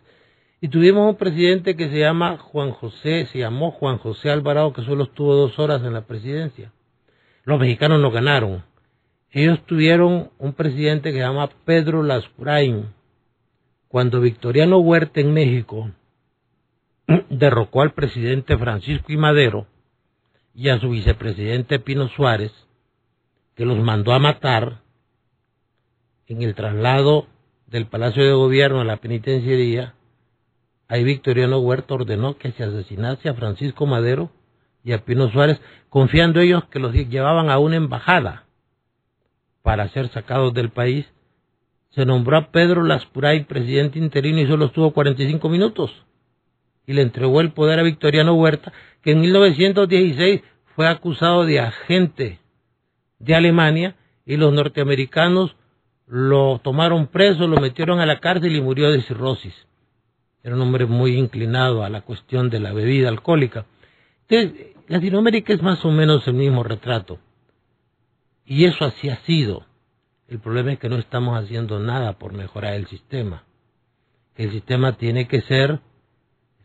Y tuvimos un presidente que se llama Juan José, se llamó Juan José Alvarado, que solo estuvo dos horas en la presidencia. Los mexicanos no ganaron, ellos tuvieron un presidente que se llama Pedro Lascurain. Cuando Victoriano Huerta en México [CLEARS THROAT] derrocó al presidente Francisco y Madero y a su vicepresidente Pino Suárez, que los mandó a matar en el traslado del Palacio de Gobierno a la penitenciaría, ahí Victoriano Huerta ordenó que se asesinase a Francisco Madero y a Pino Suárez, confiando ellos que los llevaban a una embajada para ser sacados del país, se nombró a Pedro Laspuray presidente interino y solo estuvo 45 minutos. Y le entregó el poder a Victoriano Huerta, que en 1916 fue acusado de agente de Alemania y los norteamericanos lo tomaron preso, lo metieron a la cárcel y murió de cirrosis. Era un hombre muy inclinado a la cuestión de la bebida alcohólica. Entonces, Latinoamérica es más o menos el mismo retrato. Y eso así ha sido. El problema es que no estamos haciendo nada por mejorar el sistema. El sistema tiene que ser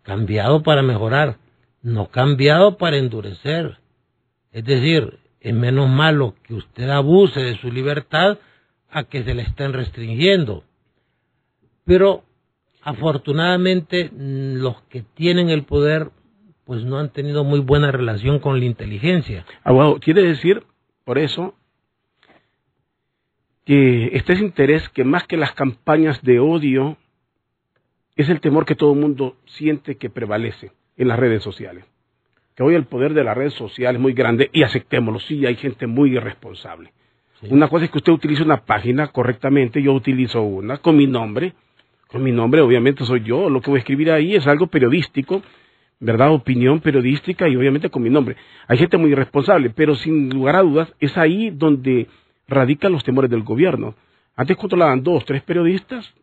cambiado para mejorar, no cambiado para endurecer. Es decir, es menos malo que usted abuse de su libertad a que se le estén restringiendo. Pero afortunadamente los que tienen el poder pues no han tenido muy buena relación con la inteligencia. Abogado, ah, quiere decir, por eso, que este es interés que más que las campañas de odio es el temor que todo el mundo siente que prevalece en las redes sociales. Que hoy el poder de las redes sociales es muy grande y aceptémoslo, sí, hay gente muy irresponsable. Una cosa es que usted utilice una página correctamente, yo utilizo una con mi nombre, con mi nombre obviamente soy yo, lo que voy a escribir ahí es algo periodístico, ¿verdad? Opinión periodística y obviamente con mi nombre. Hay gente muy irresponsable, pero sin lugar a dudas es ahí donde radican los temores del gobierno. Antes controlaban dos, tres periodistas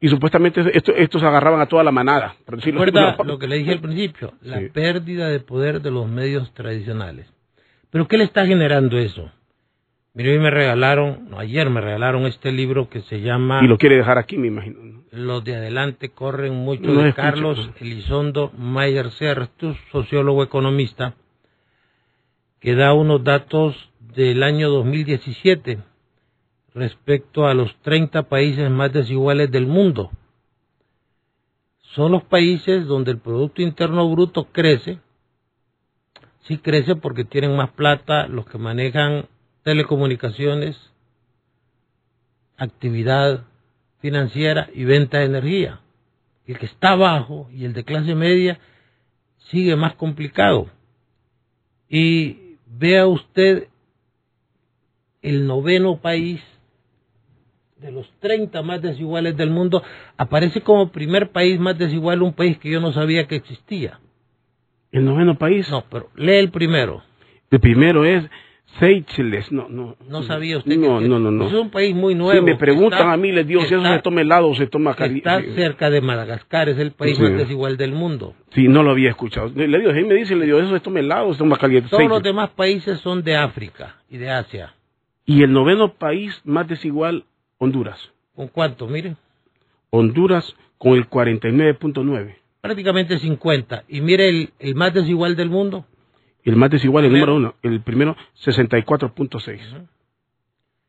y supuestamente estos agarraban a toda la manada. Por decirlo Recuerda [LAUGHS] lo que le dije al principio, la pérdida de poder de los medios tradicionales. ¿Pero qué le está generando eso? Mire, hoy me regalaron, ayer me regalaron este libro que se llama... Y lo quiere dejar aquí, me imagino. Los de adelante corren mucho de Carlos Elizondo Mayer Sertus, sociólogo economista, que da unos datos del año 2017 respecto a los 30 países más desiguales del mundo. Son los países donde el Producto Interno Bruto crece, sí crece porque tienen más plata los que manejan telecomunicaciones, actividad financiera y venta de energía. El que está abajo y el de clase media sigue más complicado. Y vea usted el noveno país de los 30 más desiguales del mundo, aparece como primer país más desigual un país que yo no sabía que existía. ¿El noveno país? No, pero lee el primero. El primero es Seychelles, no, no. No sabía usted no, no, no, no. Es un país muy nuevo. Si me preguntan a mí, les digo si eso se toma helado o se toma caliente. Está cerca de Madagascar, es el país más desigual del mundo. Sí, no lo había escuchado. Le digo, él me dice, le digo, eso se toma helado o se toma caliente. Todos los demás países son de África y de Asia. Y el noveno país más desigual, Honduras. ¿Con cuánto? Mire. Honduras con el 49.9. Prácticamente 50. Y mire el, el, más desigual del mundo. El más desigual, el número uno. El primero, 64.6.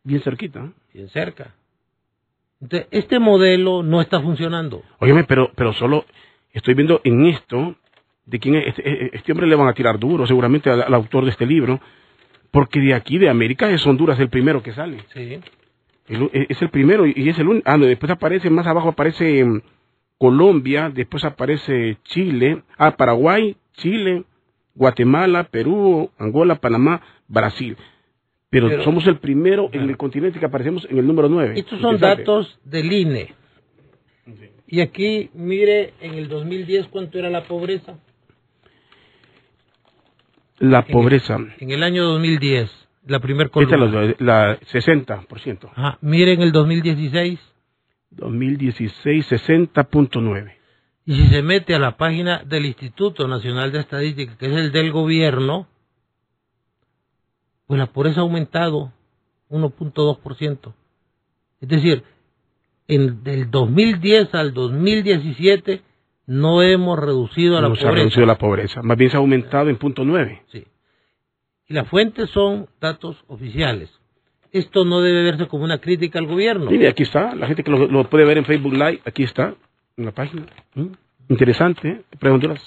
Bien cerquita. ¿eh? Bien cerca. Entonces, este modelo no está funcionando. Óyeme, pero, pero solo estoy viendo en esto de quién es, este, este hombre le van a tirar duro, seguramente al autor de este libro, porque de aquí, de América, es Honduras el primero que sale. Sí. El- e- es el primero y es el único. Ah, no, después aparece, más abajo aparece mm, Colombia, después aparece Chile, ah, Paraguay, Chile, Guatemala, Perú, Angola, Panamá, Brasil. Pero, Pero- somos el primero en el continente que aparecemos en el número 9. Estos son datos del INE. Y aquí, mire, en el 2010, ¿cuánto era la pobreza? La pobreza. En el año 2010, la primer Esta es columna. la, la 60%. Ajá, mire en el 2016, 2016, 60.9. y si se mete a la página del Instituto Nacional de Estadística, que es el del gobierno, pues la pobreza ha aumentado 1.2%. Es decir, en, del 2010 al 2017 no hemos reducido a la No se ha pobreza. reducido la pobreza. Más bien se ha aumentado en punto 9. Sí. Y las fuentes son datos oficiales. Esto no debe verse como una crítica al gobierno. Mire, aquí está. La gente que lo, lo puede ver en Facebook Live, aquí está, en la página. ¿Mm? Interesante, ¿eh? Preguntas.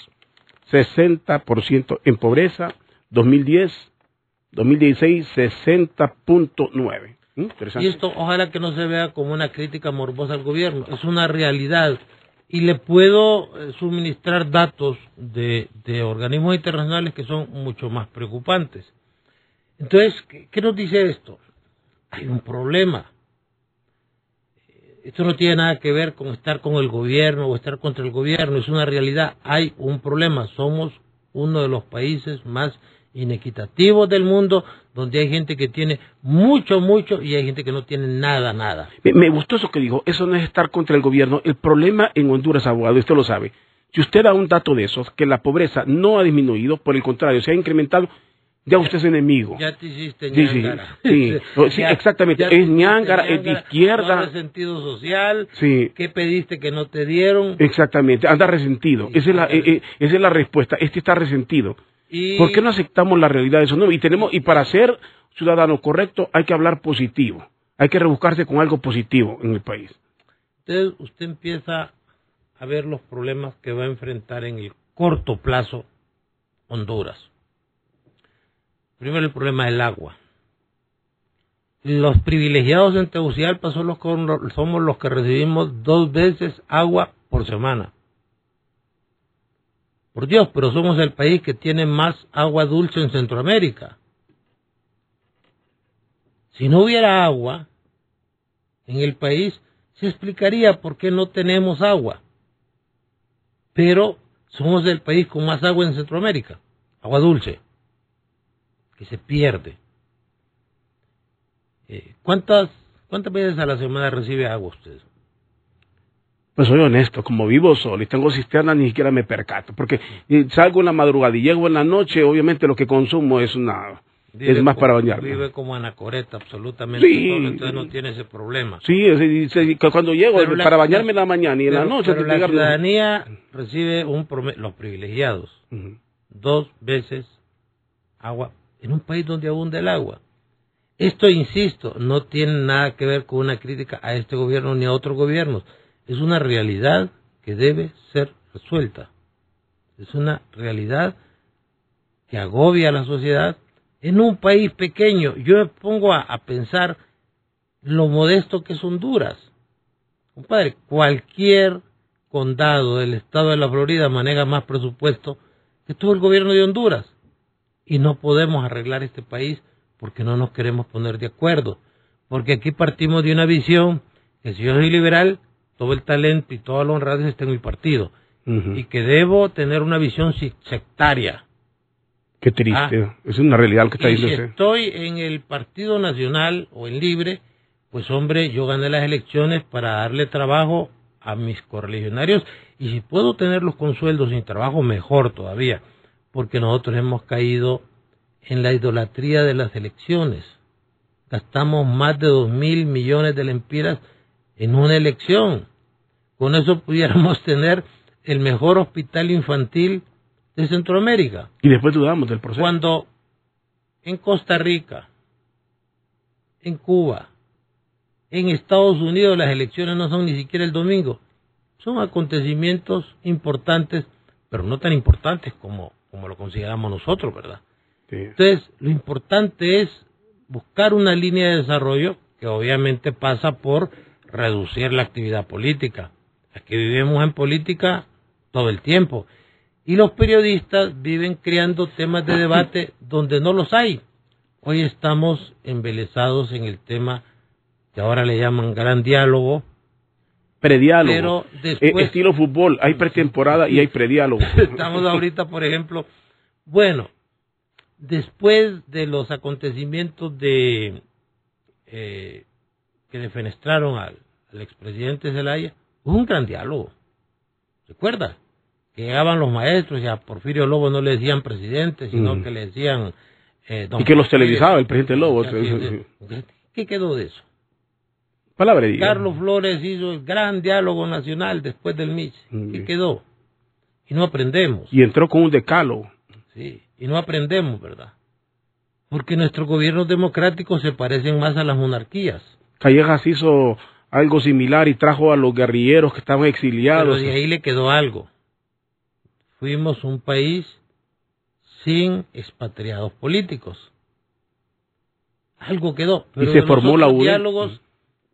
60% en pobreza, 2010, 2016, 60.9. ¿Mm? Y esto ojalá que no se vea como una crítica morbosa al gobierno, es una realidad. Y le puedo eh, suministrar datos de, de organismos internacionales que son mucho más preocupantes. Entonces, ¿qué, qué nos dice esto? Hay un problema. Esto no tiene nada que ver con estar con el gobierno o estar contra el gobierno, es una realidad. Hay un problema. Somos uno de los países más inequitativos del mundo, donde hay gente que tiene mucho, mucho y hay gente que no tiene nada, nada. Me, me gustó eso que dijo. Eso no es estar contra el gobierno. El problema en Honduras, abogado, usted lo sabe. Si usted da un dato de esos, que la pobreza no ha disminuido, por el contrario, se ha incrementado, ya usted es enemigo. Ya te hiciste Sí, sí, ñángara. sí. [LAUGHS] No, sí, exactamente. ya Es ñángara, es de izquierda. no hay sentido social. Sí. ¿Qué pediste que no te dieron? Exactamente, anda resentido. Sí, esa, es la, eh, eh, esa es la respuesta. Este está resentido. Y ¿Por qué no aceptamos la realidad de eso? No, y tenemos y para ser ciudadano correcto hay que hablar positivo. Hay que rebuscarse con algo positivo en el país. Entonces usted empieza a ver los problemas que va a enfrentar en el corto plazo Honduras. Primero el problema del agua. Los privilegiados en Tegucigalpa son somos los que recibimos dos veces agua por semana. Por Dios, pero somos el país que tiene más agua dulce en Centroamérica. Si no hubiera agua en el país, se explicaría por qué no tenemos agua. Pero somos el país con más agua en Centroamérica, agua dulce, que se pierde. Eh, ¿cuántas, ¿Cuántas veces a la semana recibe agua usted? Pues soy honesto, como vivo solo y tengo cisterna, ni siquiera me percato. Porque salgo en la madrugada y llego en la noche, obviamente lo que consumo es una... Vive es más como- para bañarme. Vive como anacoreta, absolutamente Sí. solo, entonces no tiene ese problema. Sí, es- es- cuando llego Pero la- para bañarme en la mañana y en la noche... pero la ciudadanía recibe un los privilegiados dos veces agua en un país donde abunda el agua. Esto, insisto, no tiene nada que ver con una crítica a este gobierno ni a otros gobiernos. Es una realidad que debe ser resuelta. Es una realidad que agobia a la sociedad en un país pequeño. Yo me pongo a, a pensar lo modesto que es Honduras. Compadre, cualquier condado del estado de la Florida maneja más presupuesto que todo el gobierno de Honduras. Y no podemos arreglar este país porque no nos queremos poner de acuerdo. Porque aquí partimos de una visión que si yo soy liberal, todo el talento y toda la honradez está en mi partido. Y que debo tener una visión si- sectaria. Qué triste. Ah. Es una realidad lo que está Y si estoy en el Partido Nacional o en Libre, pues hombre, yo gané las elecciones para darle trabajo a mis correligionarios y si puedo tenerlos con sueldos sin trabajo, mejor todavía, porque nosotros hemos caído en la idolatría de las elecciones. Gastamos más de dos mil millones de lempiras en una elección. Con eso pudiéramos [LAUGHS] tener el mejor hospital infantil de Centroamérica. Y después dudamos del proceso. Cuando en Costa Rica, en Cuba, en Estados Unidos las elecciones no son ni siquiera el domingo, son acontecimientos importantes, pero no tan importantes como, como lo consideramos nosotros, ¿verdad? Sí. Entonces, lo importante es buscar una línea de desarrollo que obviamente pasa por reducir la actividad política. Aquí vivimos en política todo el tiempo. Y los periodistas viven creando temas de debate donde no los hay. Hoy estamos embelesados en el tema que ahora le llaman gran diálogo. Prediálogo. Pero eh, estilo fútbol, hay pretemporada y hay prediálogo. [LAUGHS] Estamos ahorita, por ejemplo, bueno, después de los acontecimientos de eh, que defenestraron al, al expresidente Zelaya, hubo un gran diálogo. ¿Recuerda? Que llegaban los maestros y a Porfirio Lobo no le decían presidente, sino mm. que le decían... Eh, y que los televisaba el presidente Lobo. ¿Qué quedó de eso? Palabra Carlos Flores hizo el gran diálogo nacional después del MIS. Mm. ¿Qué quedó? Y no aprendemos. Y entró con un decálogo. Sí, y no aprendemos, ¿verdad? Porque nuestros gobiernos democráticos se parecen más a las monarquías. Callejas hizo algo similar y trajo a los guerrilleros que estaban exiliados. Pero de ahí le quedó algo. Fuimos un país sin expatriados políticos. Algo quedó. y se formó la Diálogos,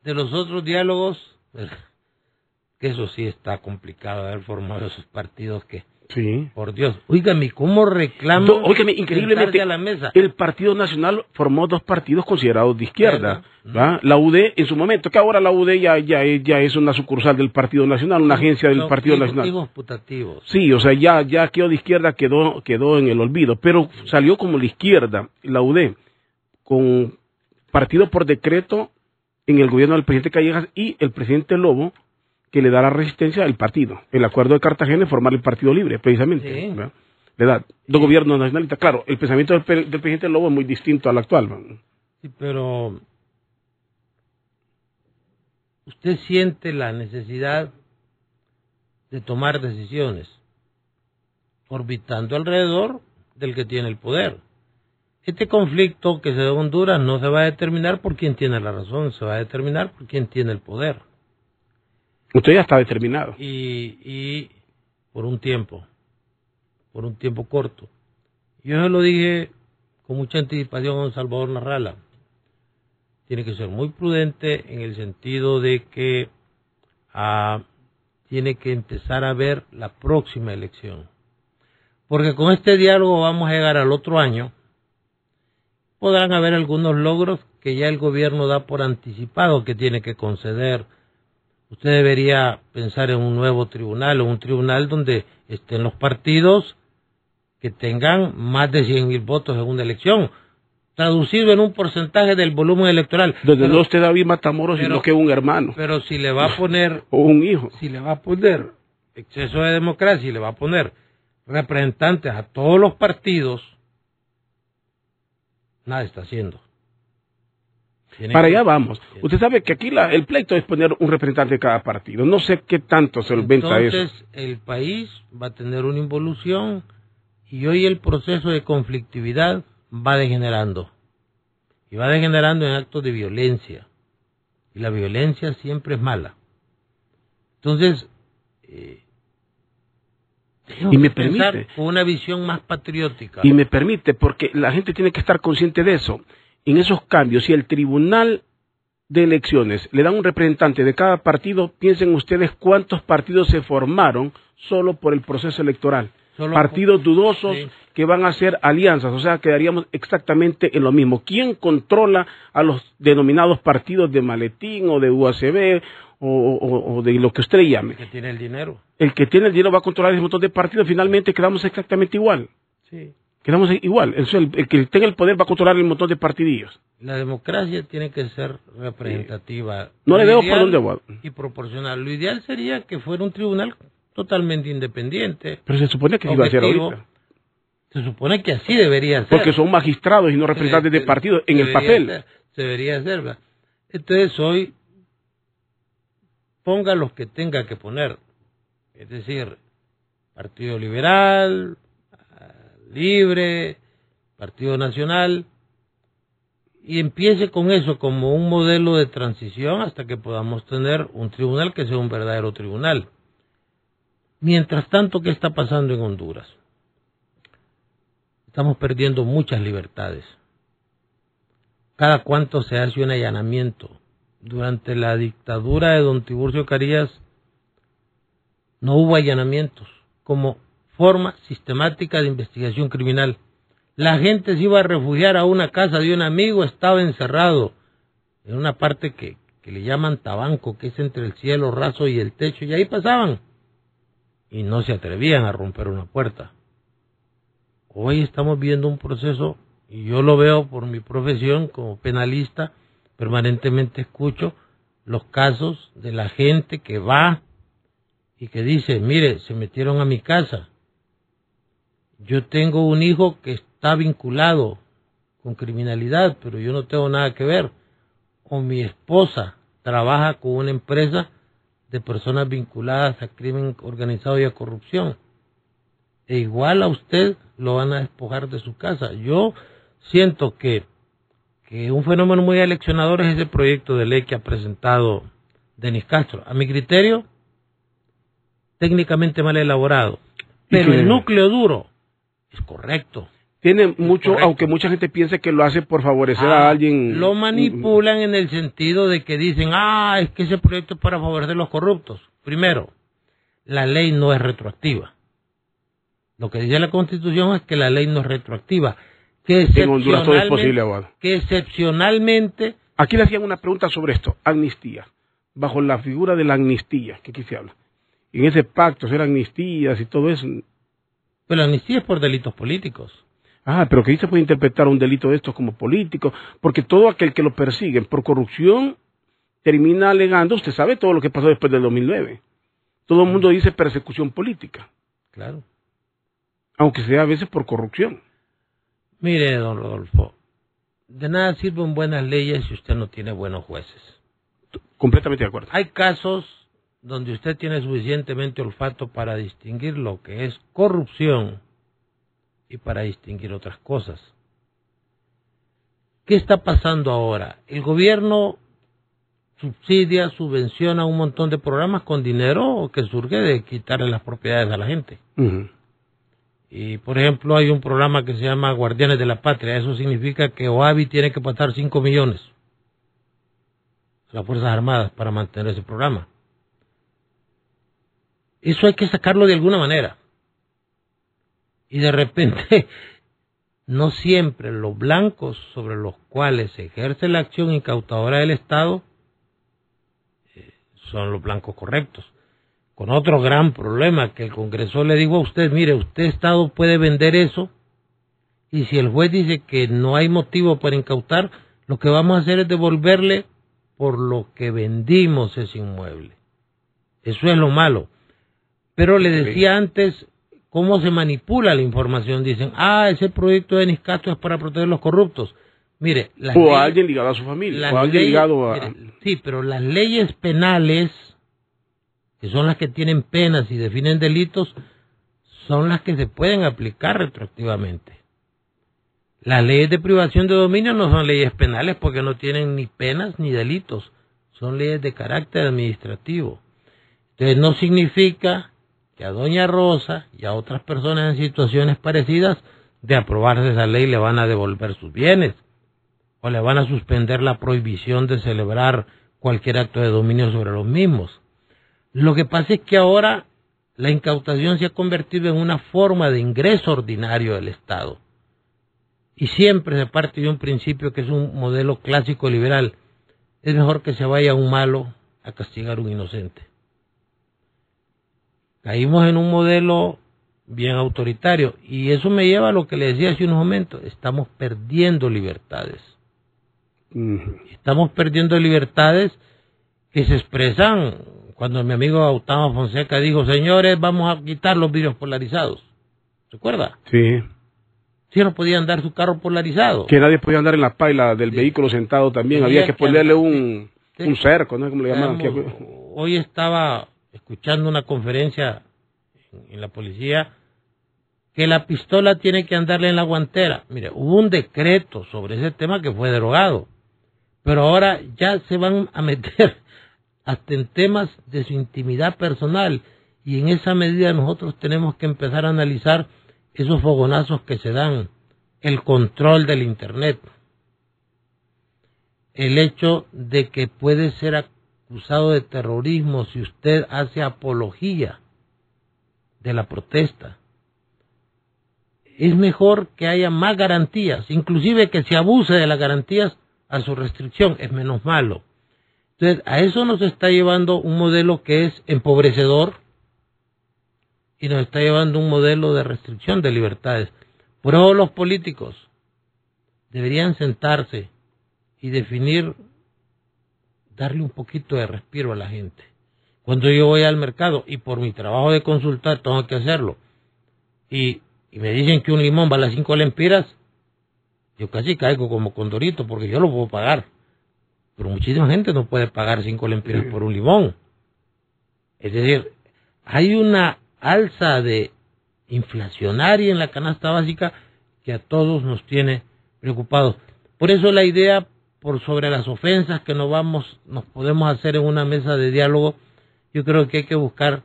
de los otros diálogos, que eso sí está complicado haber formado esos partidos que Sí. Por Dios. Óigame, ¿cómo reclama Óigame, increíblemente, a la mesa? el Partido Nacional formó dos partidos considerados de izquierda. La UD en su momento, que ahora la UD ya, ya, ya es una sucursal del Partido Nacional, una agencia del Partido Nacional. Putativos. Sí, o sea, ya, ya quedó de izquierda, quedó, quedó en el olvido. Pero salió como la izquierda, la UD, con partido por decreto en el gobierno del presidente Callejas y el presidente Lobo que le da la resistencia al partido. El acuerdo de Cartagena es formar el Partido Libre, precisamente. Le da dos gobiernos nacionalistas. Claro, el pensamiento del, presidente Lobo es muy distinto al actual. Sí, pero usted siente la necesidad de tomar decisiones orbitando alrededor del que tiene el poder. Este conflicto que se da en Honduras no se va a determinar por quien tiene la razón, se va a determinar por quien tiene el poder. Usted ya está determinado. Y, y por un tiempo, por un tiempo corto. Yo se lo dije con mucha anticipación a don Salvador Narrala. Tiene que ser muy prudente en el sentido de que ah, tiene que empezar a ver la próxima elección. Porque con este diálogo vamos a llegar al otro año. Podrán haber algunos logros que ya el gobierno da por anticipado que tiene que conceder usted debería pensar en un nuevo tribunal o un tribunal donde estén los partidos que tengan más de 100 mil votos en una elección, traducido en un porcentaje del volumen electoral. Donde no esté David Matamoros, sino que un hermano. Pero si le va a poner... [LAUGHS] o un hijo. Si le va a poner exceso de democracia y le va a poner representantes a todos los partidos, nada está haciendo. Para allá vamos. Usted sabe que aquí la, el pleito es poner un representante de cada partido. No sé qué tanto se inventa eso. Entonces, el país va a tener una involución y hoy el proceso de conflictividad va degenerando. Y va degenerando en actos de violencia. Y la violencia siempre es mala. Entonces, eh, y me permite una visión más patriótica. Y me permite, porque la gente tiene que estar consciente de eso en esos cambios, si el Tribunal de Elecciones le da un representante de cada partido, piensen ustedes cuántos partidos se formaron solo por el proceso electoral. partidos dudosos que van a hacer alianzas, o sea, quedaríamos exactamente en lo mismo. ¿Quién controla a los denominados partidos de maletín o de UACB o, de lo que usted llame? El que tiene el dinero. El que tiene el dinero va a controlar ese montón de partidos, finalmente quedamos exactamente igual. Sí. Quedamos igual. El, el, que tenga el poder va a controlar el montón de partidillos. La democracia tiene que ser representativa. No le veo por dónde va. Y proporcional. Lo ideal sería que fuera un tribunal totalmente independiente. Pero se supone que se iba a ser ahorita. Se supone que así debería ser. Porque son magistrados y no representantes de partidos en el papel. se debería ser. Entonces hoy ponga los que tenga que poner. Es decir, Partido Liberal, Libre, Partido Nacional, y empiece con eso como un modelo de transición hasta que podamos tener un tribunal que sea un verdadero tribunal. Mientras tanto, ¿qué está pasando en Honduras? Estamos perdiendo muchas libertades. Cada cuanto se hace un allanamiento durante la dictadura de don Tiburcio Carías no hubo allanamientos como forma sistemática de investigación criminal. La gente se iba a refugiar a una casa de un amigo, estaba encerrado en una parte que, que le llaman tabanco, que es entre el cielo raso y el techo, y ahí pasaban. Y no se atrevían a romper una puerta. Hoy estamos viendo un proceso, y yo lo veo por mi profesión como penalista, permanentemente escucho los casos de la gente que va y que dice, mire, se metieron a mi casa. Yo tengo un hijo que está vinculado con criminalidad, pero yo no tengo nada que ver. O mi esposa trabaja con una empresa de personas vinculadas a crimen organizado y a corrupción. E igual a usted lo van a despojar de su casa. Yo siento que que un fenómeno muy eleccionador es ese proyecto de ley que ha presentado Denis Castro. A mi criterio, técnicamente mal elaborado, pero el núcleo duro es correcto. Tiene mucho, aunque mucha gente piense que lo hace por favorecer a ah, alguien. Lo manipulan en el sentido de que dicen, ah, es que ese proyecto es para favorecer a los corruptos. Primero, la ley no es retroactiva. Lo que dice la Constitución es que la ley no es retroactiva que excepcionalmente, que excepcionalmente Aquí le hacían una pregunta sobre esto, amnistía, bajo la figura de la amnistía, que aquí se habla. En ese pacto, ser amnistías y todo eso. Pero la amnistía es por delitos políticos. Ah, pero que ahí se puede interpretar un delito de estos como político, porque todo aquel que lo persigue por corrupción termina alegando, usted sabe todo lo que pasó después del 2009. Todo el mundo dice persecución política. Claro. Aunque sea a veces por corrupción. Mire, don Rodolfo, de nada sirven buenas leyes si usted no tiene buenos jueces. Completamente de acuerdo. Hay casos donde usted tiene suficientemente olfato para distinguir lo que es corrupción y para distinguir otras cosas. ¿Qué está pasando ahora? El gobierno subsidia, subvenciona un montón de programas con dinero que surge de quitarle las propiedades a la gente. Y, por ejemplo, hay un programa que se llama Guardianes de la Patria. Eso significa que OAVI tiene que pasar 5 millones a las Fuerzas Armadas para mantener ese programa. Eso hay que sacarlo de alguna manera. Y de repente, [LAUGHS] no siempre los blancos sobre los cuales se ejerce la acción incautadora del Estado eh, son los blancos correctos con otro gran problema que el Congreso le dijo a usted, mire, usted Estado puede vender eso y si el juez dice que no hay motivo para incautar, lo que vamos a hacer es devolverle por lo que vendimos ese inmueble. Eso es lo malo. Pero le decía antes cómo se manipula la información. Dicen, ah, ese proyecto de Niscato es para proteger los corruptos. Mire, o alguien ligado a su familia, o alguien ligado a... sí, pero las leyes penales que son las que tienen penas y definen delitos, son las que se pueden aplicar retroactivamente. Las leyes de privación de dominio no son leyes penales porque no tienen ni penas ni delitos, son leyes de carácter administrativo. Entonces no significa que a Doña Rosa y a otras personas en situaciones parecidas de aprobarse esa ley le van a devolver sus bienes o le van a suspender la prohibición de celebrar cualquier acto de dominio sobre los mismos. Lo que pasa es que ahora la incautación se ha convertido en una forma de ingreso ordinario del Estado. Y siempre se parte de un principio que es un modelo clásico liberal. Es mejor que se vaya un malo a castigar a un inocente. Caímos en un modelo bien autoritario y eso me lleva a lo que le decía hace unos momentos. Estamos perdiendo libertades. Estamos perdiendo libertades que se expresan cuando mi amigo Autama Fonseca dijo, señores, vamos a quitar los vidrios polarizados. ¿Se acuerda? Sí. Sí, no podían dar su carro polarizado. Que nadie podía andar en la paila del vehículo sentado también. Había que ponerle un, un cerco, ¿no? ¿Cómo le llamaban? Hoy estaba escuchando una conferencia en la policía que la pistola tiene que andarle en la guantera. Mire, hubo un decreto sobre ese tema que fue derogado, pero ahora ya se van a meter hasta en temas de su intimidad personal. Y en esa medida nosotros tenemos que empezar a analizar esos fogonazos que se dan, el control del Internet. el hecho de que puede ser acusado de terrorismo si usted hace apología de la protesta. Es mejor que haya más garantías, inclusive que se abuse de las garantías a su restricción, es menos malo. Entonces, a eso nos está llevando un modelo que es empobrecedor y nos está llevando un modelo de restricción de libertades. Por eso los políticos deberían sentarse y definir, darle un poquito de respiro a la gente. Cuando yo voy al mercado y por mi trabajo de consultar tengo que hacerlo, y, me dicen que un limón vale 5 lempiras, yo casi caigo como condorito porque yo lo puedo pagar. Pero muchísima gente no puede pagar 5 lempiras por un limón. Es decir, hay una alza de inflacionaria en la canasta básica que a todos nos tiene preocupados. Por eso la idea por sobre las ofensas que nos vamos nos podemos hacer en una mesa de diálogo, yo creo que hay que buscar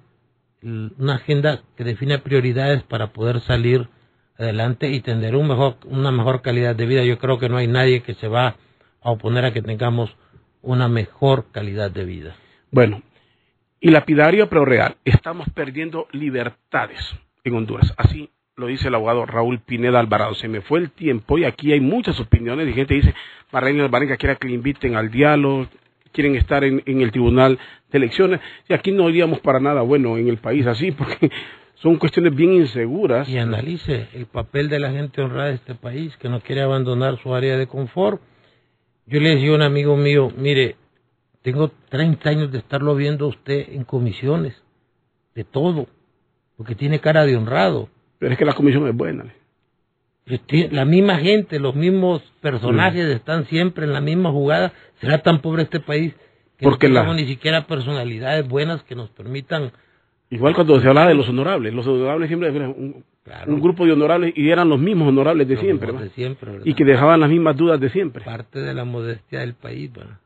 una agenda que define prioridades para poder salir adelante y tener un mejor, una mejor calidad de vida. Yo creo que no hay nadie que se va a oponer a que tengamos una mejor calidad de vida. Bueno, y lapidario pero real, estamos perdiendo libertades en Honduras. Así lo dice el abogado Raúl Pineda Alvarado. Se me fue el tiempo y aquí hay muchas opiniones. Y gente dice, Marlene Alvarenga quiere que le inviten al diálogo, quieren estar en, el tribunal de elecciones. Y aquí no iríamos para nada bueno en el país así, [LAUGHS] porque son cuestiones bien inseguras. Y analice el papel de la gente honrada de este país que no quiere abandonar su área de confort. Yo le decía a un amigo mío, mire, tengo 30 años de estarlo viendo a usted en comisiones, de todo, porque tiene cara de honrado. Pero es que la comisión es buena. La misma gente, los mismos personajes están siempre en la misma jugada. ¿Será tan pobre este país que porque no tenemos ni siquiera personalidades buenas que nos permitan... Igual cuando se hablaba de los honorables, los honorables siempre eran un, un grupo de honorables y eran los mismos honorables de siempre, de siempre y que dejaban las mismas dudas de siempre. Parte de la modestia del país. ¿verdad?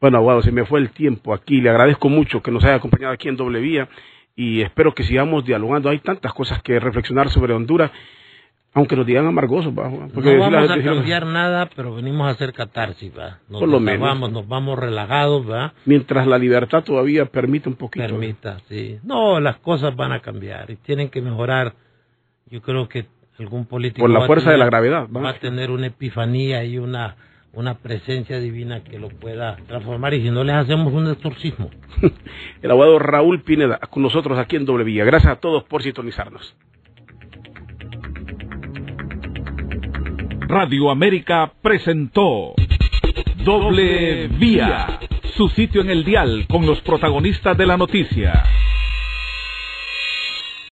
Bueno, abogado, se me fue el tiempo aquí. Le agradezco mucho que nos haya acompañado aquí en Doble Vía y espero que sigamos dialogando. Hay tantas cosas que reflexionar sobre Honduras, aunque nos digan amargosos. Porque no vamos a cambiar nada, pero venimos a hacer catarsis. ¿va? Nos Por lo menos. Vamos, nos vamos relajados. ¿va? Mientras la libertad todavía permite un poquito. Permita, sí. No, las cosas van a cambiar y tienen que mejorar. Yo creo que algún político... Por la fuerza de la gravedad. Va a tener una epifanía y una una presencia divina que lo pueda transformar y si no les hacemos un exorcismo. [LAUGHS] El abogado Raúl Pineda con nosotros aquí en Doble Vía. Gracias a todos por sintonizarnos. Radio América presentó Doble Vía, su sitio en el dial con los protagonistas de la noticia.